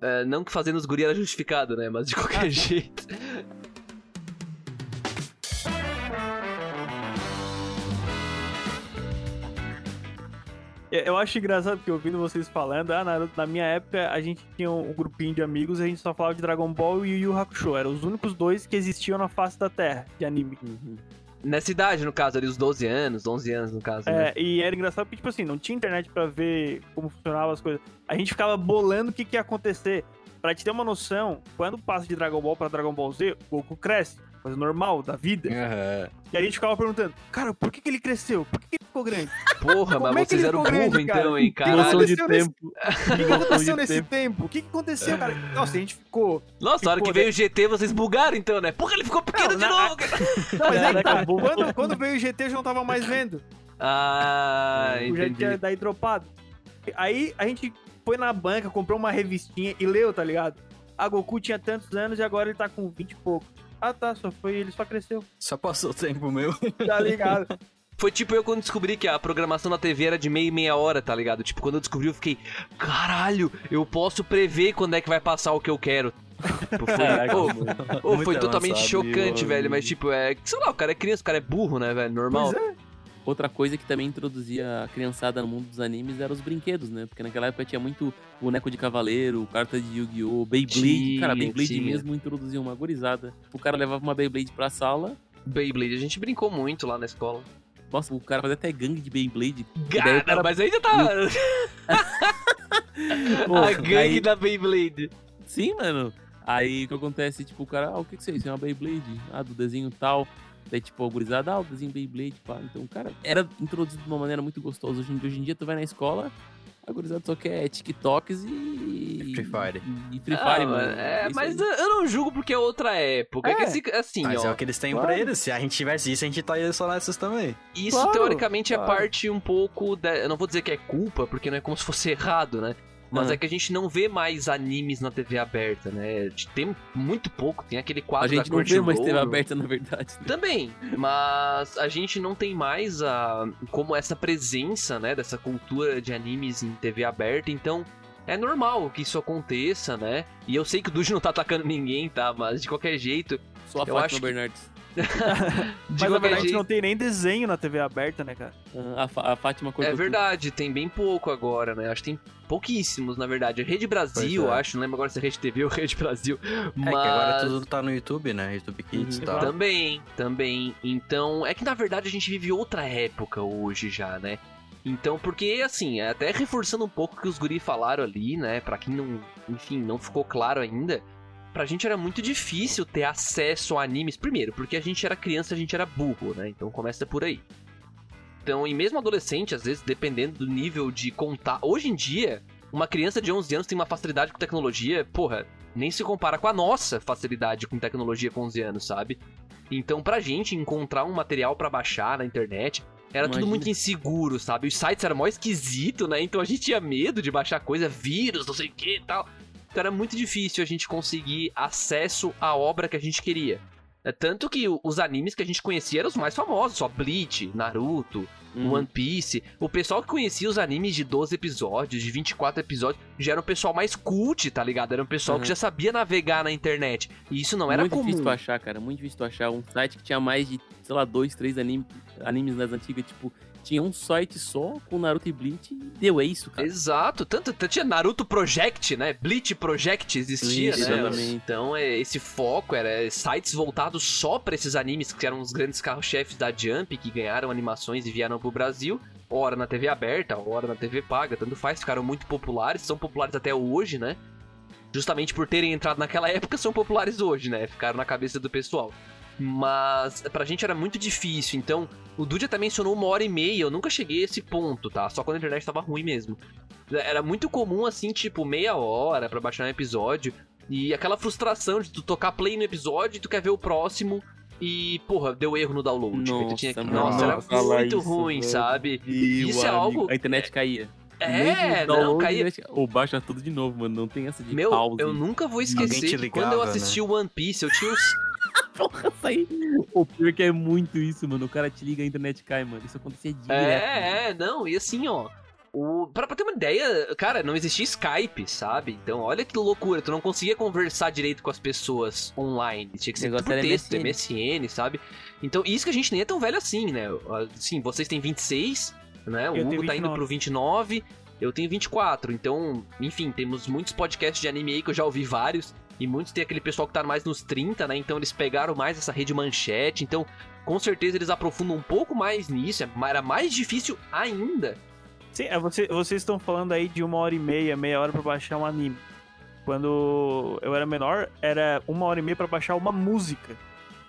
Speaker 1: É, não que fazendo os guri era justificado, né? Mas de qualquer jeito.
Speaker 3: Eu eu acho engraçado porque ouvindo vocês falando, ah, na, na minha época a gente tinha um, um grupinho de amigos e a gente só falava de Dragon Ball e Yu Yu Hakusho. Eram os únicos dois que existiam na face da Terra de anime.
Speaker 2: Uhum.
Speaker 1: Nessa idade, no caso, ali, os 12 anos, 11 anos, no caso, né?
Speaker 3: É, e era engraçado porque, tipo assim, não tinha internet pra ver como funcionavam as coisas. A gente ficava bolando o que, que ia acontecer. Pra te ter uma noção, quando passa de Dragon Ball pra Dragon Ball Z, o Goku cresce. Coisa normal da vida.
Speaker 4: Aham.
Speaker 3: E a gente ficava perguntando, cara, por que, que ele cresceu? Por que, que ele ficou grande?
Speaker 1: Porra,
Speaker 3: Como
Speaker 1: mas
Speaker 3: é que
Speaker 1: vocês
Speaker 3: ele
Speaker 1: eram
Speaker 3: ficou
Speaker 1: burro
Speaker 3: grande, cara?
Speaker 1: então, hein,
Speaker 3: Que
Speaker 1: caralho.
Speaker 2: Noção de tempo.
Speaker 3: O que, aconteceu nesse tempo? O que, que aconteceu, cara? Nossa, a gente ficou.
Speaker 1: Nossa, a hora que
Speaker 3: Ficou,
Speaker 1: veio o GT, vocês bugaram então, né? Porra, ele ficou pequeno
Speaker 3: Não,
Speaker 1: de
Speaker 3: na-
Speaker 1: novo, cara.
Speaker 3: Não, mas aí tá. Quando, quando veio o GT, eu já não tava mais vendo.
Speaker 1: Ah,
Speaker 3: o já
Speaker 1: entendi.
Speaker 3: tinha daí dropado. Aí a gente foi na banca, comprou uma revistinha e leu, tá ligado? A Goku tinha tantos anos e agora ele tá com 20 e pouco. Ah tá, só foi, ele só cresceu.
Speaker 4: Só passou o tempo meu. [laughs]
Speaker 3: Tá ligado?
Speaker 1: Foi tipo eu quando descobri que a programação na TV era de meia e meia hora, tá ligado? Tipo, quando eu descobri, eu fiquei, caralho, eu posso prever quando é que vai passar o que eu quero. Tipo, foi,
Speaker 2: Caraca,
Speaker 1: foi totalmente
Speaker 4: avançado,
Speaker 1: chocante, velho. Mas, tipo, é. Sei lá, o cara é criança, o cara é burro, né, velho? Normal.
Speaker 3: Pois é.
Speaker 2: Outra coisa que também introduzia a criançada no mundo dos animes eram os brinquedos, né? Porque naquela época tinha muito boneco de cavaleiro, carta de Yu-Gi-Oh!, Beyblade.
Speaker 1: Tinha,
Speaker 2: cara, Beyblade mesmo introduzia uma gorizada. O cara levava uma Beyblade pra sala.
Speaker 1: Beyblade, a gente brincou muito lá na escola.
Speaker 2: Nossa, o cara fazia até gangue de Beyblade. Daí
Speaker 1: Cara, mas já tá. [laughs] [laughs] A gangue
Speaker 2: aí-
Speaker 1: da Beyblade.
Speaker 2: Sim, mano. Aí o que acontece, tipo, o cara, ah, o que que é isso? É uma Beyblade. Ah, do desenho tal. Daí, tipo, a gurizada, ah, o desenho Beyblade, pá. Então, cara, era introduzido de uma maneira muito gostosa. Hoje, em- hoje em dia, tu vai na escola, a gurizada só quer TikToks e...
Speaker 4: Free Fire.
Speaker 2: E Free
Speaker 1: Ah,
Speaker 2: Fire,
Speaker 1: mano,
Speaker 2: mano.
Speaker 1: É,
Speaker 2: isso
Speaker 1: mas
Speaker 2: aí.
Speaker 1: eu não julgo porque é outra época. É, que
Speaker 3: É.
Speaker 1: assim, assim,
Speaker 4: Mas
Speaker 1: ó.
Speaker 4: é o que eles têm
Speaker 2: claro.
Speaker 4: pra eles. Se a gente tivesse isso, a gente estaria só nessas também.
Speaker 1: Isso,
Speaker 3: Claro,
Speaker 1: teoricamente, é
Speaker 3: claro.
Speaker 1: parte um pouco. Da... Eu não vou dizer que é culpa, porque não é como se fosse errado, né? Mas
Speaker 2: Ah.
Speaker 1: é que a gente não vê mais animes na TV aberta, né? Tem muito pouco, tem aquele quadro
Speaker 2: A gente
Speaker 1: da
Speaker 2: não vê mais. TV aberta, na verdade. né?
Speaker 1: Também, mas a gente não tem mais a como essa presença, né, dessa cultura de animes em TV aberta, então é normal que isso aconteça, né? E eu sei que o Duji não tá atacando ninguém, tá? Mas de qualquer jeito,
Speaker 2: Só a
Speaker 1: Eu
Speaker 2: Fátima
Speaker 1: acho
Speaker 2: Bernardes. [laughs]
Speaker 1: de
Speaker 3: Mas na verdade
Speaker 1: jeito,
Speaker 3: não tem nem desenho na TV aberta, né, cara?
Speaker 2: Ah, A, a Fátima cortou
Speaker 1: é verdade, tem bem pouco agora, né? Acho que tem pouquíssimos, na verdade. Rede Brasil,
Speaker 4: é.
Speaker 1: acho, não lembro agora se é Rede TV [laughs] ou Rede Brasil,
Speaker 4: É
Speaker 1: mas
Speaker 4: que agora tudo tá no YouTube, né? YouTube Kids
Speaker 2: Uhum.
Speaker 4: e tal.
Speaker 1: Também, também. Então, é que na verdade a gente vive outra época hoje já, né? Então, porque assim, até reforçando um pouco o que os guri falaram ali, né? Pra quem não, enfim, não ficou claro ainda, pra gente era muito difícil ter acesso a animes. Primeiro, porque a gente era criança, a gente era burro, né? Então começa por aí. Então, e mesmo adolescente, às vezes, dependendo do nível de contar. Hoje em dia, uma criança de 11 anos tem uma facilidade com tecnologia, porra, nem se compara com a nossa facilidade com tecnologia com 11 anos, sabe? Então, pra gente encontrar um material pra baixar na internet, era tudo
Speaker 2: Imagina.
Speaker 1: muito inseguro, sabe? Os sites eram mó esquisito, né? Então a gente tinha medo de baixar coisa, vírus, não sei o que e tal. Então era muito difícil a gente conseguir acesso à obra que a gente queria. É tanto que o- os animes que a gente conhecia eram os mais famosos, só Bleach, Naruto,
Speaker 2: Uhum.
Speaker 1: One Piece. O pessoal que conhecia os animes de 12 episódios, de 24 episódios, já era um pessoal mais cult, tá ligado? Era um pessoal
Speaker 2: Uhum.
Speaker 1: que já sabia navegar na internet. E isso não era
Speaker 2: muito
Speaker 1: comum.
Speaker 2: difícil tu achar, cara. Muito difícil tu achar um site que tinha mais de, sei lá, dois, três anime, animes nas antigas. Tipo, tinha um site só com Naruto e Bleach e deu, é isso, cara.
Speaker 1: Exato, tanto, tanto tinha Naruto Project, né? Bleach Project existia,
Speaker 2: Isso,
Speaker 1: né?
Speaker 2: exatamente.
Speaker 1: Então é, esse foco era sites voltados só pra esses animes que eram os grandes carro-chefes da Jump que ganharam animações e vieram pro Brasil. Ora na TV aberta, ora na TV paga, tanto faz, ficaram muito populares, são populares até hoje, né? Justamente por terem entrado naquela época, são populares hoje, né? Ficaram na cabeça do pessoal. Mas pra gente era muito difícil, então o Dude até mencionou uma hora e meia, eu nunca cheguei a esse ponto, tá? Só quando a internet tava ruim mesmo. Era muito comum, assim, tipo, meia hora pra baixar um episódio. E aquela frustração de tu tocar play no episódio e tu quer ver o próximo e, porra, deu erro no download. Tu tinha que-
Speaker 2: mano,
Speaker 1: Nossa, era muito
Speaker 2: isso,
Speaker 1: ruim,
Speaker 2: mano.
Speaker 1: sabe?
Speaker 2: Ih,
Speaker 1: Isso é
Speaker 2: amigo-
Speaker 1: algo-
Speaker 2: A internet caía.
Speaker 1: É, não,
Speaker 2: download,
Speaker 1: caía.
Speaker 2: Ou baixa tudo de novo, mano. Não tem essa de
Speaker 1: Meu,
Speaker 2: pause.
Speaker 1: eu nunca vou esquecer
Speaker 4: te
Speaker 1: que quando eu
Speaker 4: ligava,
Speaker 1: assisti o One Piece, eu tinha uns.
Speaker 2: Porra, saí. O pior que é muito isso, mano. O cara te liga, a internet cai, mano. Isso acontecia direto. mano.
Speaker 1: É, é, não, e assim, ó. O... Pra, pra ter uma ideia, cara, não existia Skype, sabe? Então, olha que loucura, tu não conseguia conversar direito com as pessoas online. Tinha que ser por texto,
Speaker 2: MSN.
Speaker 1: MSN, sabe? Então, isso que a gente nem é tão velho assim, né? Assim, vocês têm 26, né? O
Speaker 3: Eu
Speaker 1: Hugo tá indo
Speaker 3: 29.
Speaker 1: pro 29, eu tenho 24. Então, enfim, temos muitos podcasts de anime aí que eu já ouvi vários. E muitos tem aquele pessoal que tá mais nos 30, né? Então eles pegaram mais essa rede manchete. Então, com certeza eles aprofundam um pouco mais nisso. é- Era mais difícil ainda.
Speaker 3: Sim, é, você- vocês estão falando aí de uma hora e meia, meia hora pra baixar um anime. Quando eu era menor, era uma hora e meia pra baixar uma música.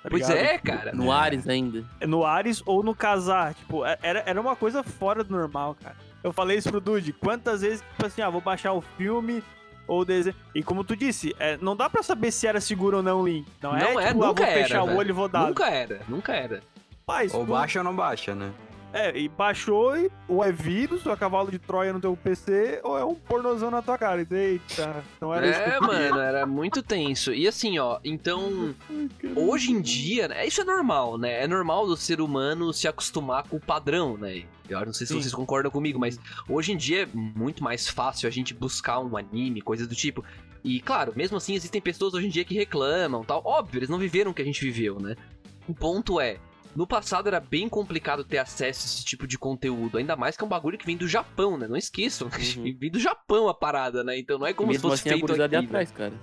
Speaker 3: tá
Speaker 1: Pois é, cara.
Speaker 2: No Ares ainda.
Speaker 3: No Ares ou no Casar. Tipo, é- era, era uma coisa fora do normal, cara. Eu falei isso pro Dude. Quantas vezes, tipo assim, ah, vou baixar o filme ou o desenho. E como tu disse, é, não dá pra saber se era seguro ou não o link. Não, é,
Speaker 1: Não é,
Speaker 3: tipo, ah,
Speaker 1: nunca
Speaker 3: vou
Speaker 1: era,
Speaker 3: fechar o
Speaker 1: velho.
Speaker 3: olho e vou dar.
Speaker 1: Nunca era, nunca era.
Speaker 3: Rapaz,
Speaker 4: Ou
Speaker 3: tu-
Speaker 4: baixa ou não baixa, né?
Speaker 3: É, e baixou e ou é vírus, ou é cavalo de Troia no teu PC, ou é um pornozão na tua cara. Eita, não era isso
Speaker 1: É,
Speaker 3: eu queria.
Speaker 1: mano, era muito tenso. E assim, ó, então, hoje em dia, né, isso é normal, né? É normal do ser humano se acostumar com o padrão, né? Eu não sei se
Speaker 3: Sim.
Speaker 1: vocês concordam comigo, mas hoje em dia é muito mais fácil a gente buscar um anime, coisa do tipo. E claro, mesmo assim, existem pessoas hoje em dia que reclamam tal. Óbvio, eles não viveram o que a gente viveu, né? O ponto é. No passado era bem complicado ter acesso a esse tipo de conteúdo, ainda mais que é um bagulho que vem do Japão, né? Não esqueçam,
Speaker 2: Uhum. [laughs]
Speaker 1: vem do Japão a parada, né? Então não é
Speaker 2: E
Speaker 1: como se
Speaker 2: mesmo
Speaker 1: fosse
Speaker 2: assim, a
Speaker 1: feito
Speaker 2: ia
Speaker 1: aqui, né?
Speaker 2: atrás, cara.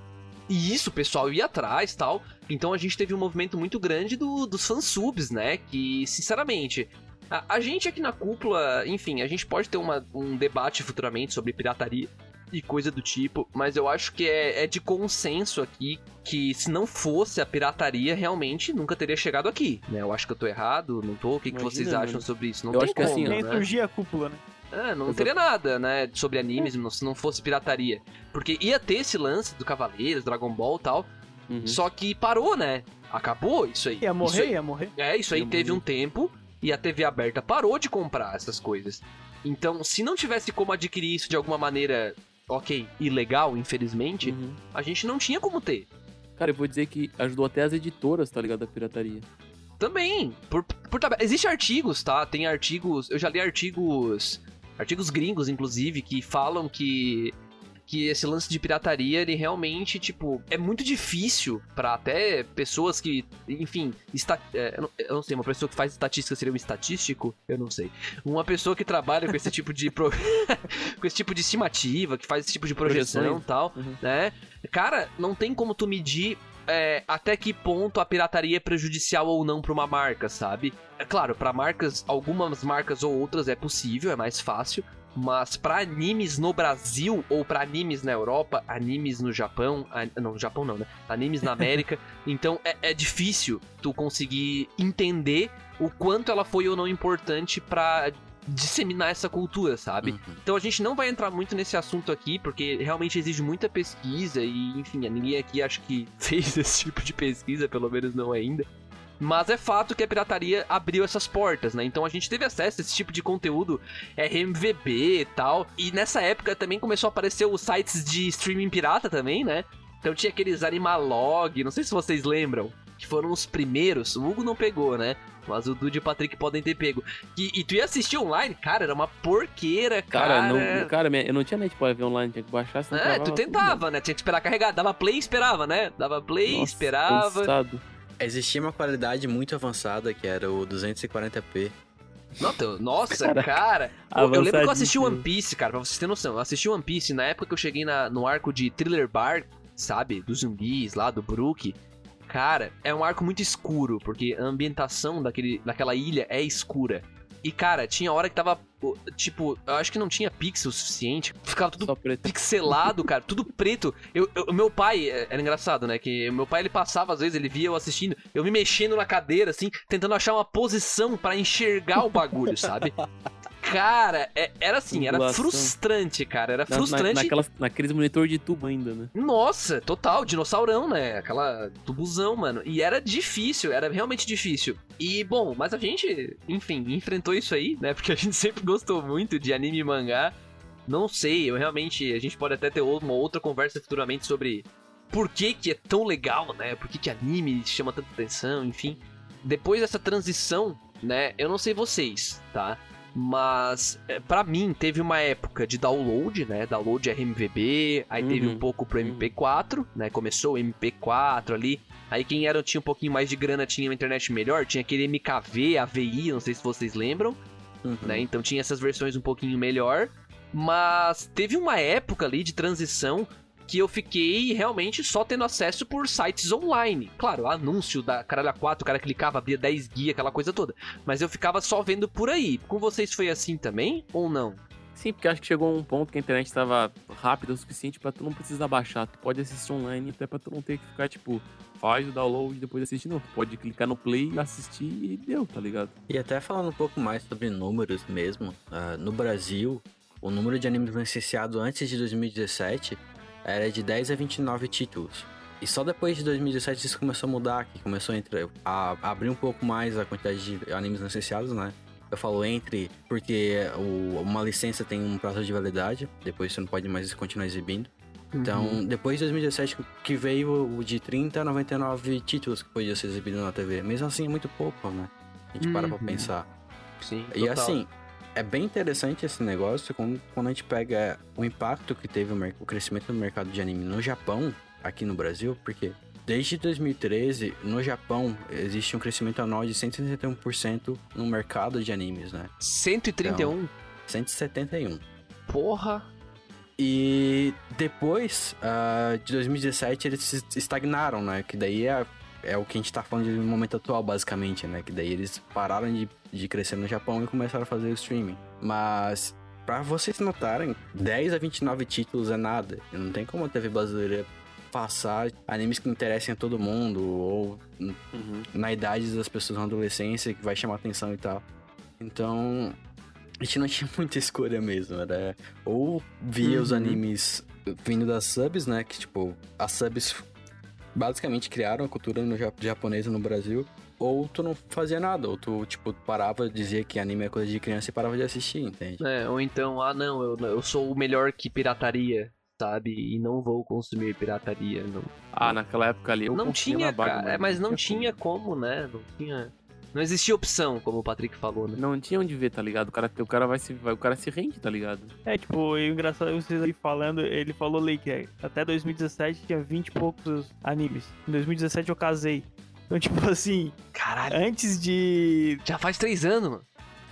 Speaker 1: E isso, o pessoal ia atrás tal. Então a gente teve um movimento muito grande do, dos fansubs, né? Que, sinceramente, a, a gente aqui na cúpula, enfim, a gente pode ter uma- um debate futuramente sobre pirataria e coisa do tipo, mas eu acho que é, é de consenso aqui que se não fosse a pirataria, realmente nunca teria chegado aqui, né? Eu acho que eu tô errado, não tô? O que, que vocês acham
Speaker 2: mano.
Speaker 1: sobre isso? Não
Speaker 2: Eu
Speaker 1: tem
Speaker 2: acho que
Speaker 1: como,
Speaker 2: assim, ó,
Speaker 3: Nem
Speaker 1: né?
Speaker 3: surgia a cúpula, né?
Speaker 1: É, não
Speaker 2: Exato.
Speaker 1: teria nada, né, sobre animes não- se não fosse pirataria. Porque ia ter esse lance do Cavaleiros, Dragon Ball e tal,
Speaker 2: Uhum.
Speaker 1: só que parou, né? Acabou isso aí.
Speaker 3: Ia morrer,
Speaker 1: aí-
Speaker 3: ia morrer.
Speaker 1: é, isso aí
Speaker 2: Ia
Speaker 1: teve
Speaker 2: morrer.
Speaker 1: um tempo e a TV aberta parou de comprar essas coisas. Então, se não tivesse como adquirir isso de alguma maneira, ok, ilegal, infelizmente,
Speaker 2: Uhum.
Speaker 1: a gente não tinha como ter.
Speaker 2: Cara, eu vou dizer que ajudou até as editoras, tá ligado? Da pirataria.
Speaker 1: Também, por, por tabela. Existem artigos, tá? Tem artigos. Eu já li artigos. Artigos gringos, inclusive, que falam que. Que esse lance de pirataria, ele realmente, tipo, é muito difícil pra até pessoas que, enfim, está, é, eu, não, eu não sei, uma pessoa que faz estatística seria um estatístico? Eu não sei. Uma pessoa que trabalha com esse tipo de pro- [laughs] com esse tipo de estimativa, que faz esse tipo de projeção e tal,
Speaker 2: Uhum.
Speaker 1: né? Cara, não tem como tu medir é, até que ponto a pirataria é prejudicial ou não pra uma marca, sabe? É claro, pra marcas, algumas marcas ou outras é possível, é mais fácil. Mas pra animes no Brasil ou pra animes na Europa, animes no Japão, a- não, no Japão não, né? Animes na América, [laughs] então é, é difícil tu conseguir entender o quanto ela foi ou não importante pra disseminar essa cultura, sabe?
Speaker 4: Uhum.
Speaker 1: Então a gente não vai entrar muito nesse assunto aqui, porque realmente exige muita pesquisa e, enfim, ninguém aqui acho que [laughs] fez esse tipo de pesquisa, pelo menos não ainda. Mas é fato que a pirataria abriu essas portas, né? Então a gente teve acesso a esse tipo de conteúdo, RMVB e tal. E nessa época também começou a aparecer os sites de streaming pirata também, né? Então tinha aqueles Animalog, não sei se vocês lembram, que foram os primeiros. O Hugo não pegou, né? Mas o Dude e o Patrick podem ter pego. E, e tu ia assistir online, cara, era uma porqueira, cara.
Speaker 2: Cara, não, cara eu não tinha net pra ver online, tinha que baixar, senão
Speaker 1: É, tu
Speaker 2: tudo,
Speaker 1: tentava, né? Tinha que esperar carregar. Dava play e esperava, né? Dava play.
Speaker 2: Nossa,
Speaker 1: esperava.
Speaker 2: cansado.
Speaker 4: Existia uma qualidade muito avançada que era o 240p.
Speaker 1: Nossa, nossa,
Speaker 2: Cara,
Speaker 1: cara. Eu, eu lembro que eu assisti. One Piece, cara, pra vocês terem noção. Eu assisti One Piece na época que eu cheguei na- no arco de Thriller Bar, sabe? Dos zumbis lá, do Brook. Cara, é um arco muito escuro, porque a ambientação daquele, daquela ilha é escura. E, cara, tinha hora que tava. O- tipo, eu acho que não tinha pixel suficiente. Ficava tudo pixelado, [laughs] cara, tudo preto. Eu, eu- o meu pai, é- era engraçado, né? Que meu pai ele passava, às vezes, ele via eu assistindo, eu me mexendo na cadeira, assim, tentando achar uma posição pra enxergar o bagulho, sabe? [laughs] Cara, é- era assim, era frustrante, cara. Era
Speaker 2: Na- na-
Speaker 1: frustrante.
Speaker 2: naquelas, naqueles monitor de tubo ainda, né?
Speaker 1: Nossa, total, dinossaurão, né? Aquela tubuzão, mano. E era difícil, era realmente difícil. E, bom, mas a gente, enfim, enfrentou isso aí, né? Porque a gente [laughs] sempre gostou muito de anime e mangá. Não sei, eu realmente. A gente pode até ter uma outra conversa futuramente sobre por que, que é tão legal, né? Por que, que anime chama tanta atenção, enfim. Depois dessa transição, né? Eu não sei vocês, tá? Mas, é, pra mim, teve uma época de download, né? Download RMVB, aí teve
Speaker 2: Uhum.
Speaker 1: um pouco pro MP4, né? Começou o MP4 ali. Aí quem era, tinha um pouquinho mais de grana, tinha uma internet melhor, tinha aquele MKV, AVI, não sei se vocês lembram,
Speaker 4: Uhum.
Speaker 1: né? Então tinha essas versões um pouquinho melhor. Mas teve uma época ali de transição que eu fiquei realmente só tendo acesso por sites online. Claro, anúncio da Caralho 4, o cara clicava, abria 10 guia, aquela coisa toda. Mas eu ficava só vendo por aí. Com vocês foi assim também ou não?
Speaker 2: Sim, porque acho que chegou um ponto que a internet tava rápida o suficiente pra tu não precisar baixar. Tu pode assistir online até pra tu não ter que ficar, tipo, faz o download e depois assistir. Não, tu pode clicar no play, assistir e deu, tá ligado?
Speaker 4: E até falando um pouco mais sobre números mesmo, ah, no Brasil, o número de animes licenciados antes de 2017 era de 10 a 29 títulos. E só depois de 2017 isso começou a mudar, que começou a, entre, a abrir um pouco mais a quantidade de animes licenciados, né? Eu falo entre porque o- uma licença tem um prazo de validade, depois você não pode mais continuar exibindo. Então,
Speaker 1: Uhum.
Speaker 4: depois de 2017 que veio o de 30 a 99 títulos que podia ser exibido na TV. Mesmo assim, é muito pouco, né? A gente para pra
Speaker 1: Uhum.
Speaker 4: pensar.
Speaker 1: Sim.
Speaker 4: E
Speaker 1: total.
Speaker 4: assim, é bem interessante esse negócio quando, quando a gente pega o impacto que teve o, o crescimento do mercado de anime no Japão, aqui no Brasil, porque desde 2013, no Japão, existe um crescimento anual de 161% no mercado de animes, né?
Speaker 1: 131?
Speaker 4: 171.
Speaker 1: Porra.
Speaker 4: E depois ah, de 2017 eles se estagnaram, né? Que daí é, é o que a gente tá falando no momento atual, basicamente, né? Que daí eles pararam de, de crescer no Japão e começaram a fazer o streaming. Mas, pra vocês notarem, 10 a 29 títulos é nada. Não tem como a TV brasileira passar animes que interessem a todo mundo ou
Speaker 2: Uhum.
Speaker 4: na idade das pessoas na adolescência que vai chamar atenção e tal. Então, a gente não [laughs] tinha muita escolha mesmo. Era ou via os
Speaker 1: Uhum.
Speaker 4: animes vindo das subs, né? Que tipo, as subs basicamente criaram a cultura no ja- japonesa no Brasil. Ou tu não fazia nada, ou tu, tipo, parava, dizia que anime é coisa de criança e parava de assistir, entende?
Speaker 1: É, ou então, ah não, eu, eu sou o melhor que pirataria, sabe? E não vou consumir pirataria. Não,
Speaker 2: Ah, naquela época ali eu
Speaker 1: não tinha, cara. é, mas não tinha como, né? Não tinha. Não existia opção, como o Patrick falou, né?
Speaker 2: Não tinha onde ver, tá ligado? O cara, o cara vai se. Vai, o cara se rende, tá ligado?
Speaker 3: É, tipo, e o engraçado é vocês aí falando, ele falou ali que é, até 2017 tinha 20 e poucos animes. Em 2017 eu casei. Então, [laughs] tipo assim,
Speaker 1: Caralho,
Speaker 3: antes de.
Speaker 1: já faz três anos, mano.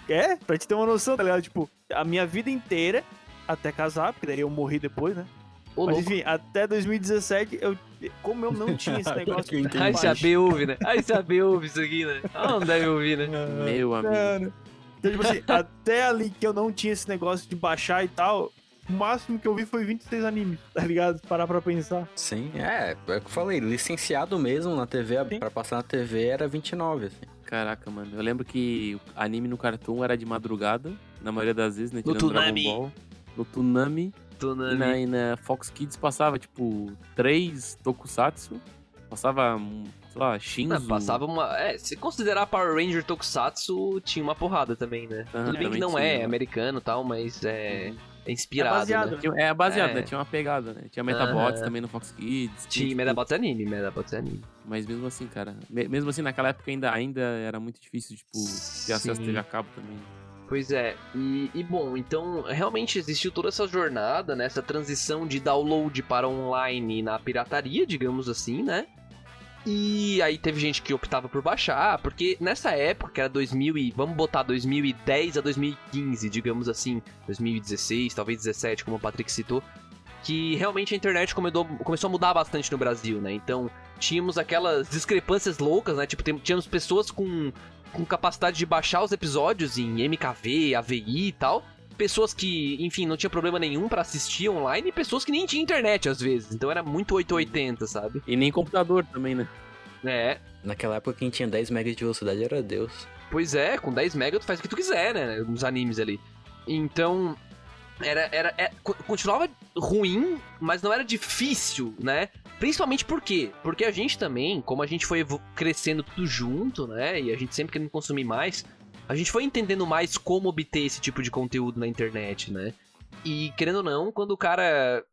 Speaker 3: É, pra te ter uma noção, tá ligado? Tipo, a minha vida inteira, até casar, porque daí eu morri depois, né?
Speaker 1: Ô,
Speaker 3: Mas enfim, até 2017, eu, como eu não tinha esse [laughs] negócio
Speaker 4: Eu entendi.
Speaker 1: Ai,
Speaker 3: de
Speaker 1: se a B ouve, né? Ai, se a B ouve isso aqui, né? Ah, não deve ouvir, né?
Speaker 2: Meu amigo.
Speaker 3: Mano. Então, tipo assim, até ali que eu não tinha esse negócio de baixar e tal, o máximo que eu vi foi 26 animes, tá ligado? Parar pra pensar.
Speaker 4: Sim, é, é o que eu falei, licenciado mesmo na TV,
Speaker 3: Sim.
Speaker 4: pra passar na TV era 29, assim.
Speaker 2: Caraca, mano. Eu lembro que o anime no Cartoon era de madrugada, na maioria das vezes, né?
Speaker 1: No.
Speaker 2: Ball. No Toonami. E
Speaker 1: na
Speaker 2: na, e na Fox Kids passava, tipo, três Tokusatsu. Passava, sei lá, Shinzo.
Speaker 1: Ah, passava uma. É, se considerar Power Ranger Tokusatsu, tinha uma porrada também, né?
Speaker 2: Aham,
Speaker 1: Tudo bem que não
Speaker 2: tinha,
Speaker 1: é
Speaker 2: né?
Speaker 1: americano e tal, mas é, é inspirado.
Speaker 3: É baseado,
Speaker 1: né?
Speaker 3: né?
Speaker 2: Tinha- É baseado,
Speaker 1: É.
Speaker 2: né? Tinha uma pegada, né? Tinha Metabots
Speaker 1: Aham.
Speaker 2: também no Fox Kids.
Speaker 1: Tinha
Speaker 2: tipo,
Speaker 1: Medabots é anime, Medabots é anime.
Speaker 2: Mas mesmo assim, cara. me- Mesmo assim, naquela época ainda, ainda era muito difícil, tipo, ter acesso a
Speaker 1: Sim.
Speaker 2: TV a cabo também.
Speaker 1: Pois é, e, e bom, então realmente existiu toda essa jornada, né? Essa transição de download para online na pirataria, digamos assim, né? E aí teve gente que optava por baixar, porque nessa época, que era 2000 e, vamos botar 2010 a 2015, digamos assim, 2016, talvez 17, como o Patrick citou, que realmente a internet começou, começou a mudar bastante no Brasil, né? Então, tínhamos aquelas discrepâncias loucas, né? Tipo, tínhamos pessoas com com capacidade de baixar os episódios em MKV, AVI e tal. Pessoas que, enfim, não tinha problema nenhum pra assistir online e pessoas que nem tinham internet às vezes. Então era muito 880, sabe?
Speaker 2: E nem computador também, né?
Speaker 1: É.
Speaker 4: Naquela época, quem tinha 10 megas de velocidade era Deus.
Speaker 1: Pois é, com 10 MB tu faz o que tu quiser, né? Nos animes ali. Então, era, era, é, co- continuava ruim, mas não era difícil, né? Principalmente por quê? Porque a gente também, como a gente foi crescendo tudo junto, né? E a gente sempre querendo consumir mais, a gente foi entendendo mais como obter esse tipo de conteúdo na internet, né? E querendo ou não, quando o cara.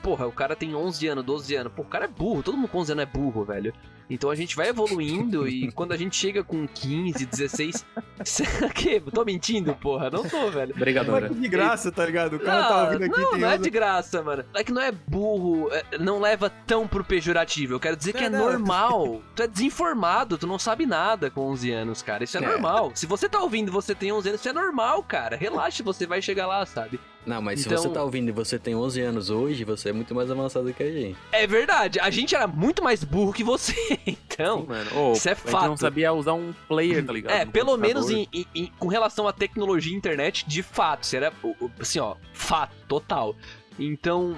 Speaker 1: Porra, o cara tem 11 anos, 12 anos. Pô, o cara é burro, todo mundo com 11 anos é burro, velho. Então a gente vai evoluindo e [laughs] quando a gente chega com 15, 16. Será que? Tô mentindo, porra? Não tô, velho.
Speaker 3: Mas
Speaker 2: André.
Speaker 3: que de graça, tá ligado? O cara tá
Speaker 1: Ah,
Speaker 3: ouvindo aqui
Speaker 1: não, não é de graça, mano. É que não é burro, é- não leva tão pro pejorativo. Eu quero dizer que é
Speaker 3: Não, não.
Speaker 1: normal. Tu é desinformado, tu não sabe nada com 11 anos, cara. Isso é,
Speaker 4: É.
Speaker 1: normal. Se você tá ouvindo e você tem 11 anos, isso é normal, cara. Relaxa, você vai chegar lá, sabe?
Speaker 4: Não, mas
Speaker 1: Então-
Speaker 4: se você tá ouvindo e você tem 11 anos hoje, você é muito mais avançado que a gente.
Speaker 1: É verdade, a gente era muito mais burro que você. [laughs] Então,
Speaker 2: mano. Ô,
Speaker 1: isso é
Speaker 2: A gente
Speaker 1: fato.
Speaker 2: não sabia usar um player, tá ligado?
Speaker 1: É,
Speaker 2: No
Speaker 1: pelo
Speaker 2: computador.
Speaker 1: menos em- em- em- com relação à tecnologia e internet, de fato, isso era, assim, ó, fato, total. Então,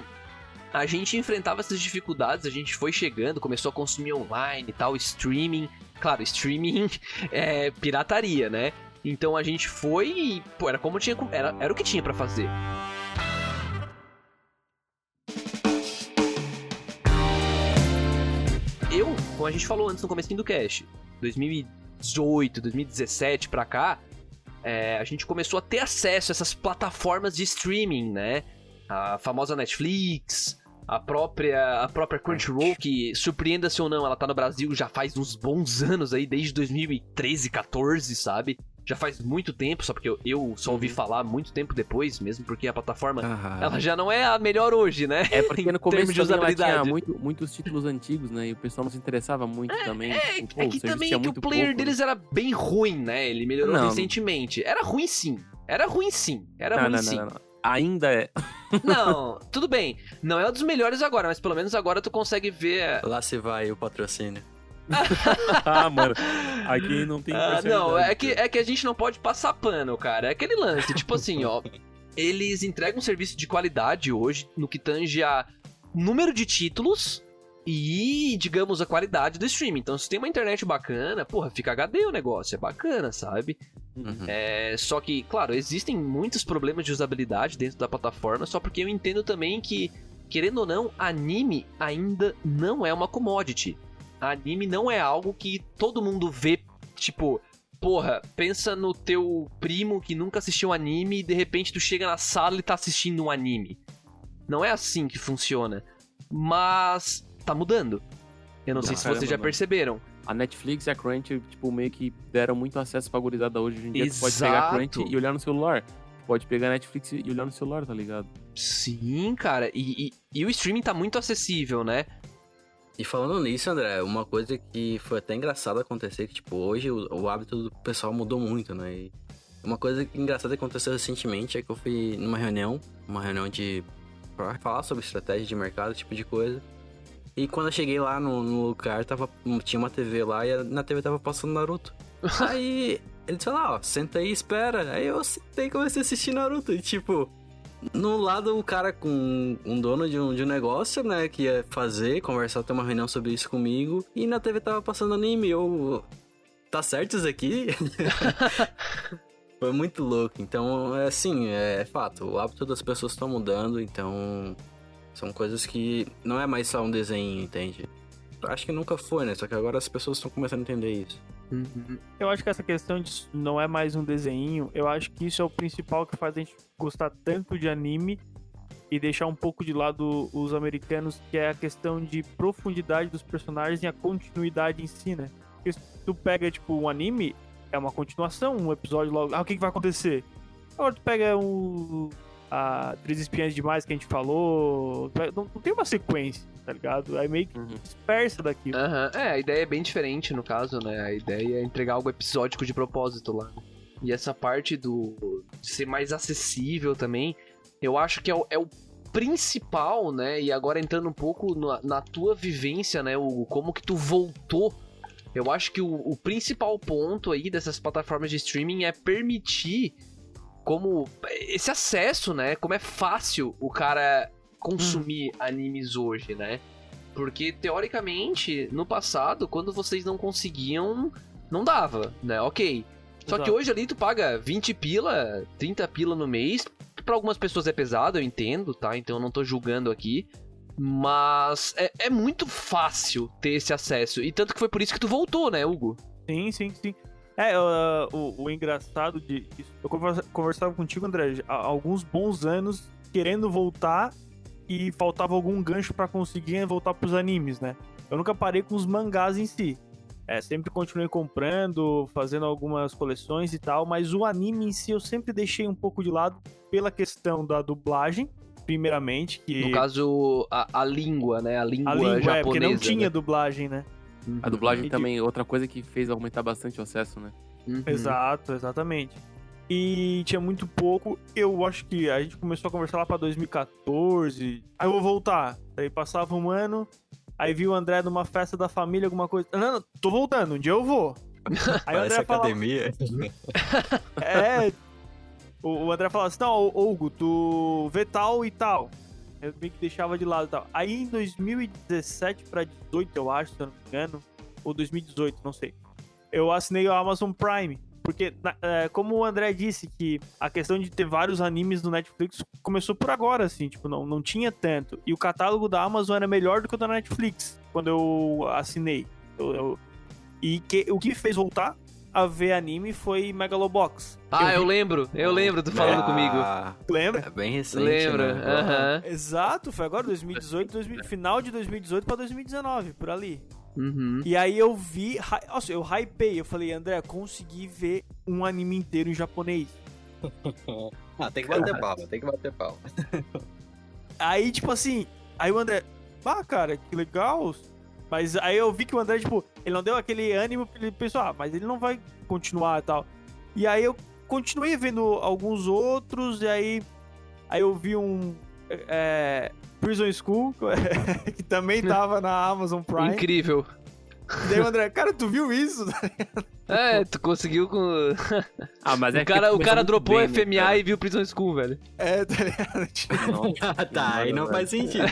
Speaker 1: a gente enfrentava essas dificuldades, a gente foi chegando, começou a consumir online e tal, streaming. Claro, streaming [laughs] é pirataria, né? Então a gente foi e, pô, era como tinha, era, era o que tinha pra fazer. Como a gente falou antes no comecinho do cast, 2018, 2017 pra cá, é, a gente começou a ter acesso a essas plataformas de streaming, né? A famosa Netflix, a própria, a própria Crunchyroll, que surpreenda-se ou não, ela tá no Brasil já faz uns bons anos aí, desde 2013, 14, sabe? Já faz muito tempo, só porque eu, eu só ouvi falar muito tempo depois, mesmo porque a plataforma,
Speaker 4: Aham.
Speaker 1: ela já não é a melhor hoje, né?
Speaker 2: É porque [laughs] no começo
Speaker 1: de
Speaker 2: ela tinha
Speaker 1: usabilidade.
Speaker 2: muito, muitos títulos antigos, né? E o pessoal não se interessava muito também.
Speaker 1: É,
Speaker 2: tipo,
Speaker 1: é
Speaker 2: o
Speaker 1: que também é que o player
Speaker 2: pouco, né?
Speaker 1: deles era bem ruim, né? Ele melhorou
Speaker 2: Não.
Speaker 1: recentemente. Era ruim sim. Era ruim sim. Era
Speaker 2: Não,
Speaker 1: ruim
Speaker 2: não,
Speaker 1: sim.
Speaker 2: Ainda é. [laughs]
Speaker 1: Não, [laughs] tudo bem. Não é um dos melhores agora, mas pelo menos agora tu consegue ver.
Speaker 4: Lá se vai o patrocínio. [laughs]
Speaker 2: ah, mano. Aqui não tem
Speaker 1: Ah, não, é que, é que a gente não pode passar pano, cara. É aquele lance, tipo assim, ó. Eles entregam um serviço de qualidade hoje no que tange a número de títulos e, digamos, a qualidade do streaming. Então, se tem uma internet bacana, porra, fica HD o negócio, é bacana, sabe?
Speaker 4: Uhum.
Speaker 1: É, só que, claro, existem muitos problemas de usabilidade dentro da plataforma, só porque eu entendo também que, querendo ou não, anime ainda não é uma commodity. Anime não é algo que todo mundo vê, tipo, porra, pensa no teu primo que nunca assistiu anime e de repente tu chega na sala e tá assistindo um anime. Não é assim que funciona. Mas tá mudando. Eu não
Speaker 2: Não,
Speaker 1: sei se vocês já perceberam.
Speaker 2: A Netflix e a Crunch, tipo, meio que deram muito acesso pra gurizada hoje. Hoje em dia tu pode pegar a
Speaker 1: Exato.
Speaker 2: Crunch e olhar no celular. Tu pode pegar a Netflix e olhar no celular, tá ligado?
Speaker 1: Sim, cara. E, e- e o streaming tá muito acessível, né?
Speaker 4: E falando nisso, André, uma coisa que foi até engraçado acontecer, que tipo, hoje o, o hábito do pessoal mudou muito, né? E uma coisa engraçada que aconteceu recentemente é que eu fui numa reunião, uma reunião de pra falar sobre estratégia de mercado, esse tipo de coisa. E quando eu cheguei lá no, no lugar, tava, tinha uma TV lá e na TV tava passando Naruto. [laughs] Aí ele disse lá, ó, senta aí e espera. Aí eu sentei e comecei a assistir Naruto. E tipo, no lado o cara com um dono de um, de um negócio, né, que ia fazer, conversar, ter uma reunião sobre isso comigo. E na TV tava passando anime. Eu. Tá certo isso aqui? [laughs] Foi muito louco. Então, é assim, é, fato. O hábito das pessoas estão mudando, então. São coisas que não é mais só um desenho, entende? Acho que nunca foi, né? Só que agora as pessoas estão começando a entender isso.
Speaker 3: Eu acho que essa questão de não é mais um desenho, eu acho que isso é o principal que faz a gente gostar tanto de anime e deixar um pouco de lado os americanos, que é a questão de profundidade dos personagens e a continuidade em si, né? Porque se tu pega, tipo, um anime, é uma continuação, um episódio logo. Ah, o que, que vai acontecer? Agora tu pega o. A Três Espiãs Demais que a gente falou. Não, não tem uma sequência, tá ligado? Aí meio que
Speaker 2: Uhum.
Speaker 3: dispersa daquilo.
Speaker 1: Aham, É, a ideia é bem diferente no caso, né? A ideia é entregar algo episódico de propósito lá. E essa parte do ser mais acessível também, eu acho que é o, é o principal, né? E agora entrando um pouco na, na tua vivência, né? O como que tu voltou Eu acho que o, o principal ponto aí dessas plataformas de streaming é permitir como esse acesso, né? Como é fácil o cara consumir animes hoje, né? Porque teoricamente, no passado, quando vocês não conseguiam, não dava, né? OK. Só que
Speaker 3: Exato.
Speaker 1: hoje ali tu paga 20 pila, 30 pila no mês. Pra algumas pessoas é pesado, eu entendo, tá? Então eu não tô julgando aqui. Mas é, é muito fácil ter esse acesso. E tanto que foi por isso que tu voltou, né, Hugo?
Speaker 3: Sim, sim, sim. É, uh, o, o engraçado de. Eu conversa- conversava contigo, André, há alguns bons anos querendo voltar e faltava algum gancho pra conseguir voltar pros animes, né? Eu nunca parei com os mangás em si. É, sempre continuei comprando, fazendo algumas coleções e tal, mas o anime em si eu sempre deixei um pouco de lado pela questão da dublagem, primeiramente, que
Speaker 1: No caso, a, a língua, né? A língua,
Speaker 3: a língua
Speaker 1: japonesa.
Speaker 3: é, porque não tinha
Speaker 1: né?
Speaker 3: dublagem, né?
Speaker 1: Uhum.
Speaker 2: A dublagem
Speaker 3: E de-
Speaker 2: também, outra coisa que fez aumentar bastante o acesso, né?
Speaker 1: Uhum.
Speaker 3: Exato, exatamente. E tinha muito pouco. Eu acho que a gente começou a conversar lá pra 2014. Aí eu vou voltar. Aí passava um ano. Aí vi o André numa festa da família, alguma coisa. Não, não, tô voltando, um dia eu vou. [laughs] Aí o
Speaker 4: Parece
Speaker 3: André falava.
Speaker 4: academia. [laughs]
Speaker 3: É. O, o André falava assim: não, Hugo, tu vê tal e tal. Eu meio que deixava de lado e tal. Aí em 2017 pra 18, eu acho, se eu não me engano. Ou 2018, não sei. Eu assinei o Amazon Prime. Porque, é, como o André disse, que a questão de ter vários animes no Netflix começou por agora, assim, tipo, não, não tinha tanto. E o catálogo da Amazon era melhor do que o da Netflix, quando eu assinei. Eu- eu- E que, o que me fez voltar a ver anime foi Megalobox.
Speaker 1: Ah, eu
Speaker 3: vi-
Speaker 1: lembro, eu lembro tu falando
Speaker 4: Ah,
Speaker 1: comigo.
Speaker 3: Lembra?
Speaker 4: É bem recente,
Speaker 1: Lembra?
Speaker 4: né?
Speaker 1: Aham.
Speaker 3: Exato, foi agora 2018, 2000 final de 2018 pra 2019, por ali.
Speaker 1: Uhum.
Speaker 3: E aí eu vi, nossa, eu hypei, eu falei, André, consegui ver um anime inteiro em japonês. [laughs]
Speaker 5: Ah, tem que bater palma, tem que bater palma.
Speaker 3: Aí, tipo assim, aí o André, ah, cara, que legal. Mas aí eu vi que o André, tipo, ele não deu aquele ânimo, ele pensou, ah, mas ele não vai continuar e tal. E aí eu continuei vendo alguns outros, e aí, aí eu vi um é, Prison School, [laughs] que também tava na Amazon Prime.
Speaker 1: Incrível.
Speaker 3: E [laughs] daí o André, cara, tu viu isso? [laughs]
Speaker 1: É, tu conseguiu com.
Speaker 2: Ah, mas é
Speaker 1: o
Speaker 2: que
Speaker 1: cara, o cara dropou
Speaker 2: bem, né,
Speaker 1: FMA
Speaker 2: cara?
Speaker 1: e viu Prison School, velho.
Speaker 3: É, tá ligado? [laughs]
Speaker 2: Nossa,
Speaker 4: tá, aí não faz sentido.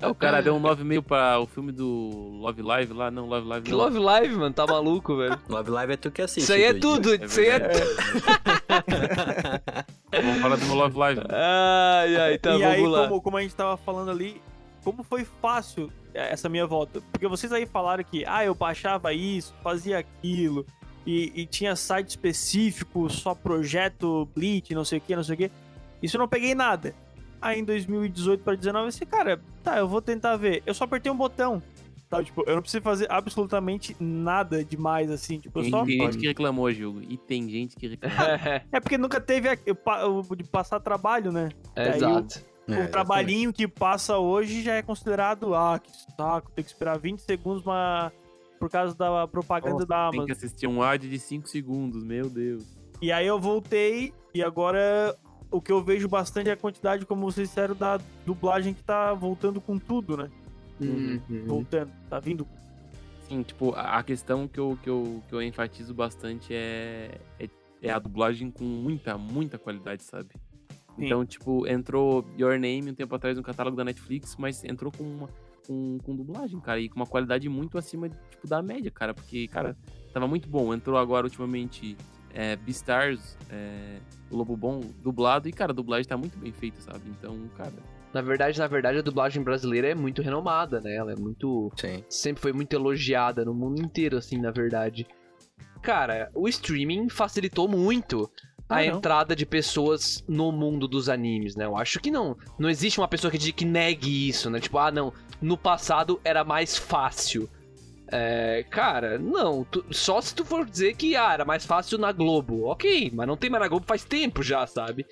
Speaker 2: É, o cara deu um 9,5 pra o filme do Love Live lá. Não, Love Live
Speaker 1: Que
Speaker 2: não.
Speaker 1: Love Live, mano, tá maluco, velho.
Speaker 4: Love Live é tu que assiste.
Speaker 1: Isso aí é tudo,
Speaker 2: É
Speaker 1: isso aí é
Speaker 2: verdade. Vamos falar do meu Love Live.
Speaker 1: Ai, ai, tá,
Speaker 3: e
Speaker 1: vamos
Speaker 3: aí,
Speaker 1: lá.
Speaker 3: como, como a gente tava falando ali, como foi fácil é, essa minha volta? Porque vocês aí falaram que, ah, eu baixava isso, fazia aquilo, e, e tinha site específico, só projeto Bleach, não sei o que, não sei o que. Isso eu não peguei nada. Aí em 2018 pra 2019 eu disse, cara, tá, eu vou tentar ver. Eu só apertei um botão. Tá, tipo, eu não preciso fazer absolutamente nada demais, assim. Tipo, eu
Speaker 2: Tem
Speaker 3: só.
Speaker 2: gente que reclamou, Hugo. E tem gente que reclamou. [laughs]
Speaker 3: É porque nunca teve a- de passar trabalho, né?
Speaker 1: É, exato.
Speaker 4: É,
Speaker 3: o trabalhinho que passa hoje já é considerado, ah, que saco, tem que esperar 20 segundos uma... por causa da propaganda
Speaker 2: Nossa,
Speaker 3: da
Speaker 2: Tem
Speaker 3: Amazon.
Speaker 2: que assistir um ad de 5 segundos, meu Deus.
Speaker 3: E aí eu voltei e agora o que eu vejo bastante é a quantidade, como vocês disseram, da dublagem que tá voltando com tudo, né?
Speaker 1: Uhum.
Speaker 3: Voltando, tá vindo.
Speaker 2: Sim, tipo, a a questão que eu, que eu, que eu enfatizo bastante é, é, é a dublagem com muita, muita qualidade, sabe?
Speaker 3: Sim.
Speaker 2: Então, tipo, entrou Your Name um tempo atrás no catálogo da Netflix, mas entrou com uma com, com dublagem, cara, e com uma qualidade muito acima, tipo, da média, cara, porque, cara, tava muito bom. Entrou agora, ultimamente, é, Beastars, é, o Lobo Bom, dublado, e, cara, a dublagem tá muito bem feita, sabe? Então, cara,
Speaker 1: Na verdade, na verdade, a dublagem brasileira é muito renomada, né? Ela é muito.
Speaker 4: Sim.
Speaker 1: Sempre foi muito elogiada no mundo inteiro, assim, na verdade. Cara, o streaming facilitou muito a
Speaker 3: Ah, não.
Speaker 1: entrada de pessoas no mundo dos animes, né? Eu acho que não. Não existe uma pessoa que, diga que negue isso, né? Tipo, ah, não. No passado era mais fácil. É, cara, não. tu- só se tu for dizer que ah, era mais fácil na Globo. Ok, mas não tem mais na Globo faz tempo já, sabe?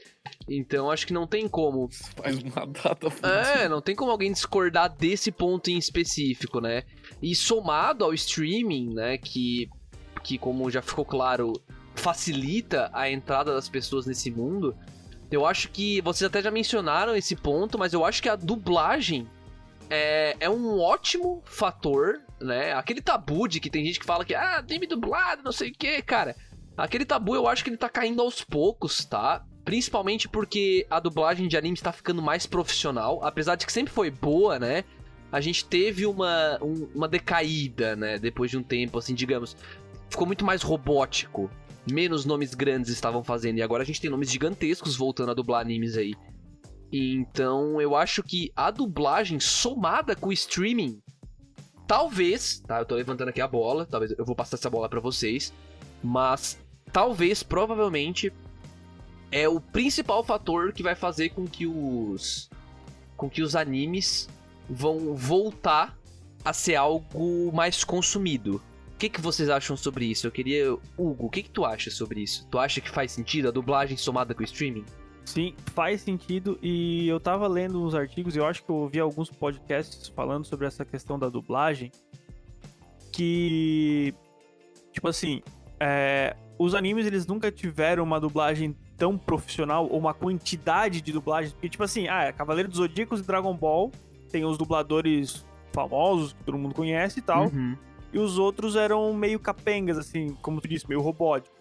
Speaker 1: Então acho que não tem como.
Speaker 2: faz uma data
Speaker 1: É, não tem como alguém discordar desse ponto em específico, né? E somado ao streaming, né, que, que como já ficou claro, facilita a entrada das pessoas nesse mundo, eu acho que vocês até já mencionaram esse ponto, mas eu acho que a dublagem é, é um ótimo fator né? Aquele tabu de que tem gente que fala que, ah, anime dublado, não sei o que, cara. Aquele tabu eu acho que ele tá caindo aos poucos, tá? Principalmente porque a dublagem de anime está ficando mais profissional. Apesar de que sempre foi boa, né? A gente teve uma, um- uma decaída, né? Depois de um tempo, assim, digamos. Ficou muito mais robótico. Menos nomes grandes estavam fazendo. E agora a gente tem nomes gigantescos voltando a dublar animes aí. Então eu acho que a dublagem somada com o streaming. Talvez, tá? Eu tô levantando aqui a bola. Talvez eu vou passar essa bola pra vocês. Mas talvez, provavelmente, é o principal fator que vai fazer com que os com que os animes vão voltar a ser algo mais consumido. O que, que vocês acham sobre isso? Eu queria. Hugo, o que, que tu acha sobre isso? Tu acha que faz sentido a dublagem somada com o streaming?
Speaker 3: Sim, faz sentido. E eu tava lendo uns artigos e eu acho que eu ouvi alguns podcasts falando sobre essa questão da dublagem. Que. Tipo assim. é, os animes eles nunca tiveram uma dublagem tão profissional ou uma quantidade de dublagens. Porque, tipo assim, ah, é Cavaleiro dos Zodíacos e Dragon Ball tem os dubladores famosos que todo mundo conhece e tal.
Speaker 1: Uhum.
Speaker 3: E os outros eram meio capengas, assim, como tu disse, meio robóticos.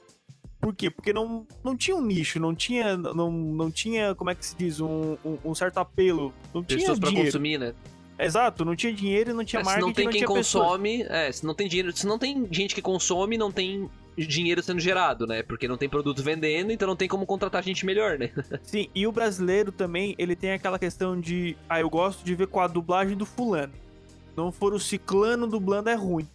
Speaker 3: Por quê? Porque não, não tinha um nicho, não tinha, não, não tinha, como é que se diz, um, um, um certo apelo. Não tinha
Speaker 1: Pessoas pra
Speaker 3: dinheiro.
Speaker 1: consumir, né?
Speaker 3: Exato, não tinha dinheiro e não tinha
Speaker 1: É, se
Speaker 3: marketing,
Speaker 1: não tem quem
Speaker 3: tinha pessoas.
Speaker 1: consome, é, se não tem dinheiro, se não tem gente que consome, não tem dinheiro sendo gerado, né? Porque não tem produto vendendo, então não tem como contratar gente melhor, né? [laughs]
Speaker 3: Sim, e o brasileiro também, ele tem aquela questão de, ah, eu gosto de ver com a dublagem do fulano. Não for o ciclano dublando é ruim.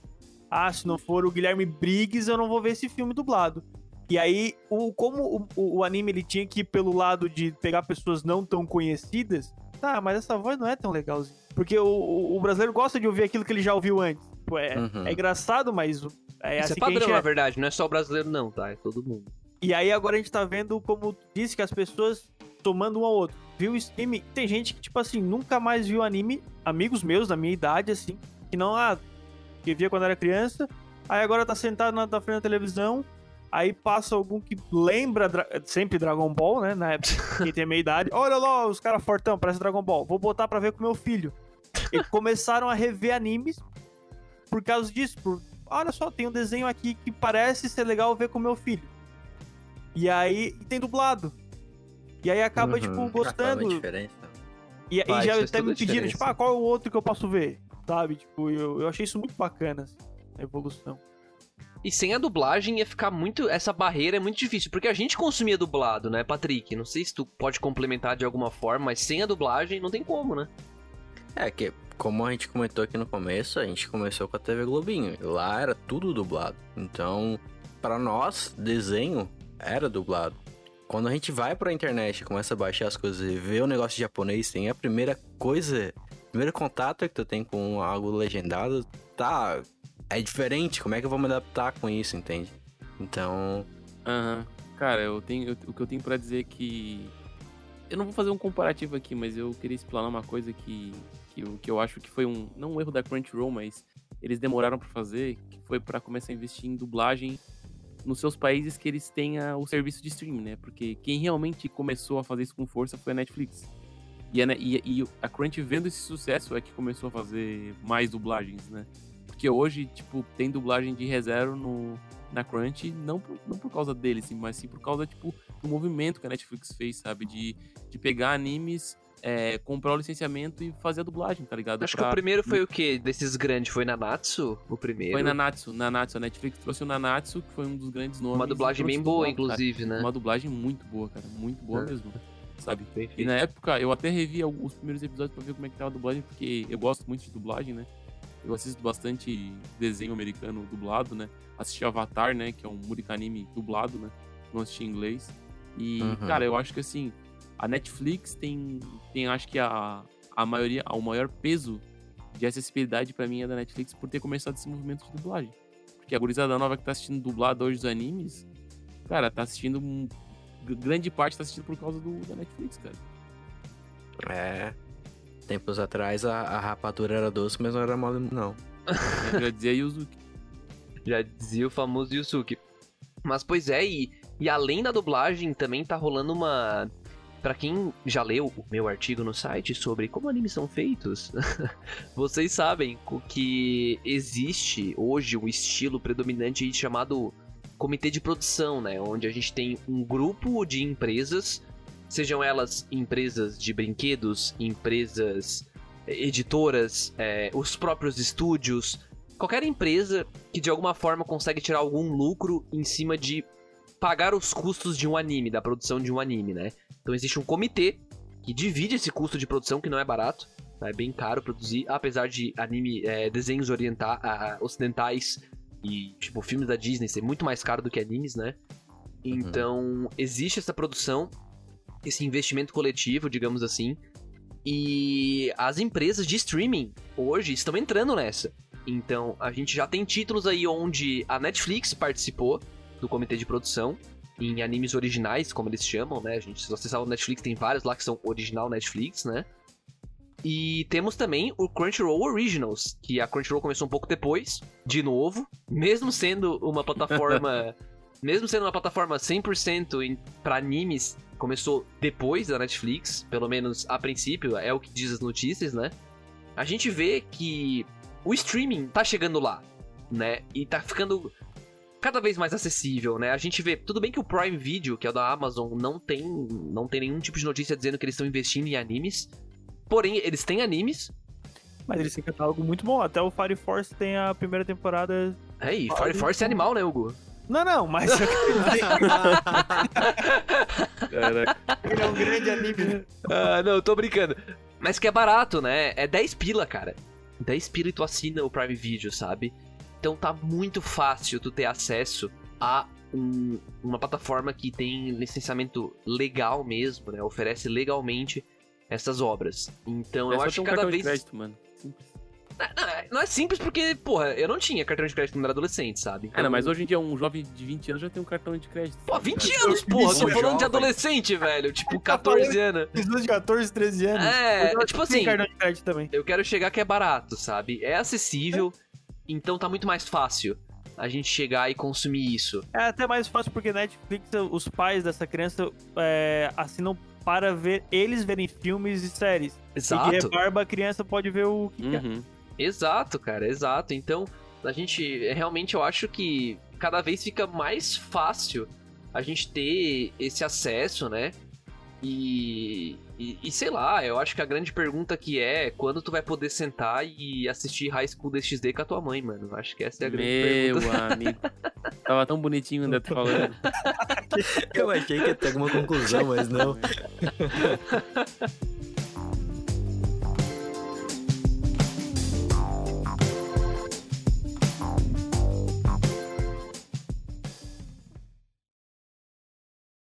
Speaker 3: Ah, se não for o Guilherme Briggs, eu não vou ver esse filme dublado. E aí, o, como o, o- anime ele tinha que ir pelo lado de pegar pessoas não tão conhecidas, tá, mas essa voz não é tão legalzinha. Porque o, o- o brasileiro gosta de ouvir aquilo que ele já ouviu antes. Pô, é,
Speaker 4: Uhum.
Speaker 3: é engraçado, mas é
Speaker 1: Isso
Speaker 3: assim
Speaker 1: é
Speaker 3: que a
Speaker 1: padrão,
Speaker 3: gente
Speaker 1: na
Speaker 3: é.
Speaker 1: verdade, não é só o brasileiro, não, tá? É todo mundo.
Speaker 3: E aí agora a gente tá vendo, como disse, que as pessoas tomando um ao outro. Viu o streaming? Tem gente que, tipo assim, nunca mais viu anime. Amigos meus da minha idade, assim, que não, ah, que via quando era criança. Aí agora tá sentado na, na frente da televisão. Aí passa algum que lembra dra- sempre Dragon Ball, né? Na época, [laughs] quem tem a minha idade. Olha lá, os caras fortão, parece Dragon Ball. Vou botar pra ver com meu filho. E começaram a rever animes por causa disso. Por, olha só, tem um desenho aqui que parece ser legal ver com meu filho. E aí e tem dublado. E aí acaba,
Speaker 4: Uhum.
Speaker 3: tipo, gostando.
Speaker 5: diferença.
Speaker 3: E, e já
Speaker 1: faz
Speaker 3: até me pediram, tipo, ah, qual é o outro que eu posso ver? Sabe? Tipo, eu, eu achei isso muito bacana, assim, a evolução.
Speaker 1: E sem a dublagem ia ficar muito. Essa barreira é muito difícil, porque a gente consumia dublado, né, Patrick? Não sei se tu pode complementar de alguma forma, mas sem a dublagem não tem como, né?
Speaker 4: É que, como a gente comentou aqui no começo, a gente começou com a TV Globinho. e Lá era tudo dublado. Então, pra nós, desenho era dublado. Quando a gente vai pra internet, começa a baixar as coisas e vê o negócio de japonês, tem a primeira coisa, primeiro contato que tu tem com algo legendado, tá, é diferente. Como é que eu vou me adaptar com isso, entende? Então,
Speaker 2: Aham. Cara, eu tenho, eu- o que eu tenho pra dizer é que. Eu não vou fazer um comparativo aqui, mas eu queria explanar uma coisa que, que, eu, que eu acho que foi um. Não um erro da Crunchyroll, mas eles demoraram pra fazer, que foi pra começar a investir em dublagem nos seus países que eles tenham o serviço de streaming, né? Porque quem realmente começou a fazer isso com força foi a Netflix. E a, Ne- e, e a Crunch vendo esse sucesso é que começou a fazer mais dublagens, né? Porque hoje, tipo, tem dublagem de ReZero no, na Crunch, não por, não por causa dele, sim, mas sim por causa, tipo, do movimento que a Netflix fez, sabe? De, de pegar animes, é, comprar o licenciamento e fazer a dublagem, tá ligado?
Speaker 1: Acho que
Speaker 2: Pra-
Speaker 1: o primeiro foi o quê? Desses grandes? Foi Nanatsu? O primeiro?
Speaker 2: Foi Nanatsu, Nanatsu. A Netflix trouxe o Nanatsu, que foi um dos grandes nomes.
Speaker 1: Uma dublagem bem boa, inclusive, né?
Speaker 2: Uma dublagem muito boa, cara. Muito boa
Speaker 1: É.
Speaker 2: mesmo. Sabe?
Speaker 1: Bem
Speaker 2: E na época, eu até revi os primeiros episódios pra ver como é que tava a dublagem, porque eu gosto muito de dublagem, né? Eu assisto bastante desenho americano dublado, né? Assisti Avatar, né? Que é um Murica anime dublado, né? Não assisti em inglês. E,
Speaker 4: Uhum.
Speaker 2: cara, eu acho que assim, a Netflix tem, tem acho que a, a maioria, o maior peso de acessibilidade pra mim é da Netflix por ter começado esse movimento de dublagem. Porque a gurizada nova que tá assistindo dublado hoje os animes, cara, tá assistindo. Grande parte tá assistindo por causa do, da Netflix, cara.
Speaker 4: é. Tempos atrás a, a rapadura era doce, mas não era mole, não. [laughs]
Speaker 2: Já dizia Yuzuki.
Speaker 1: Já dizia o famoso Yusuke. Mas pois é, e, e além da dublagem também tá rolando uma Pra quem já leu o meu artigo no site sobre como animes são feitos, [laughs] vocês sabem o que existe hoje um estilo predominante chamado comitê de produção, né? Onde a gente tem um grupo de empresas, sejam elas empresas de brinquedos, empresas eh, editoras, é, os próprios estúdios, qualquer empresa que de alguma forma consegue tirar algum lucro em cima de pagar os custos de um anime, da produção de um anime, né? Então existe um comitê que divide esse custo de produção, que não é barato, né? é bem caro produzir, apesar de anime, é, desenhos orientar, ocidentais e, tipo, filmes da Disney ser muito mais caro do que animes, né? Então, uhum. existe essa produção, esse investimento coletivo, digamos assim, e as empresas de streaming hoje estão entrando nessa. Então, a gente já tem títulos aí onde a Netflix participou do comitê de produção, em animes originais, como eles chamam, né? A gente, se você sabe o Netflix, tem vários lá que são original Netflix, né? E temos também o Crunchyroll Originals, que a Crunchyroll começou um pouco depois, de novo, mesmo sendo uma plataforma. [laughs] mesmo sendo uma plataforma 100% para animes, começou depois da Netflix, pelo menos a princípio, é o que diz as notícias, né? A gente vê que o streaming tá chegando lá, né? E tá ficando cada vez mais acessível, né? A gente vê, tudo bem que o Prime Video, que é o da Amazon, não tem, não tem nenhum tipo de notícia dizendo que eles estão investindo em animes, Porém, eles têm animes.
Speaker 3: Mas eles têm catálogo muito bom. Até o Fire Force tem a primeira temporada.
Speaker 1: É, e Fire Force é animal, né, Hugo?
Speaker 3: Não, não, mas. [laughs] Ele é um grande anime. Né?
Speaker 1: Ah, não, tô brincando. Mas que é barato, né? É 10 pila, cara. 10 pila e tu assina o Prime Video, sabe? Então tá muito fácil tu ter acesso a um, uma plataforma que tem licenciamento legal mesmo, né? Oferece legalmente essas obras. Então
Speaker 2: é
Speaker 1: eu acho
Speaker 2: que
Speaker 1: cada vez.
Speaker 2: De crédito, mano. Simples.
Speaker 1: Não, é simples porque, porra, eu não tinha cartão de crédito quando era adolescente, sabe?
Speaker 2: Então... É, não, mas hoje em dia um jovem de 20 anos já tem um cartão de crédito.
Speaker 1: Pô, 20 anos, porra, tô falando de adolescente, velho. Tipo, 14 anos.
Speaker 3: Pessoas de 14, 13 anos.
Speaker 1: É, tipo assim.
Speaker 3: cartão de crédito também.
Speaker 1: Eu quero chegar que é barato, sabe? É acessível, é. então tá muito mais fácil a gente chegar e consumir isso.
Speaker 3: É até mais fácil porque Netflix, os pais dessa criança é, assinam para ver eles verem filmes e séries.
Speaker 1: Exato.
Speaker 3: E que barba a criança pode ver o que uhum. quer.
Speaker 1: Exato, cara, exato. Então, a gente realmente eu acho que cada vez fica mais fácil a gente ter esse acesso, né? E, e, e, sei lá, eu acho que a grande pergunta que é quando tu vai poder sentar e assistir High School DxD com a tua mãe, mano. Acho que essa é a grande
Speaker 2: Meu
Speaker 1: pergunta.
Speaker 2: Meu [laughs] amigo. Tava tão bonitinho ainda tu falando.
Speaker 4: eu achei que ia ter alguma conclusão, mas não. [laughs]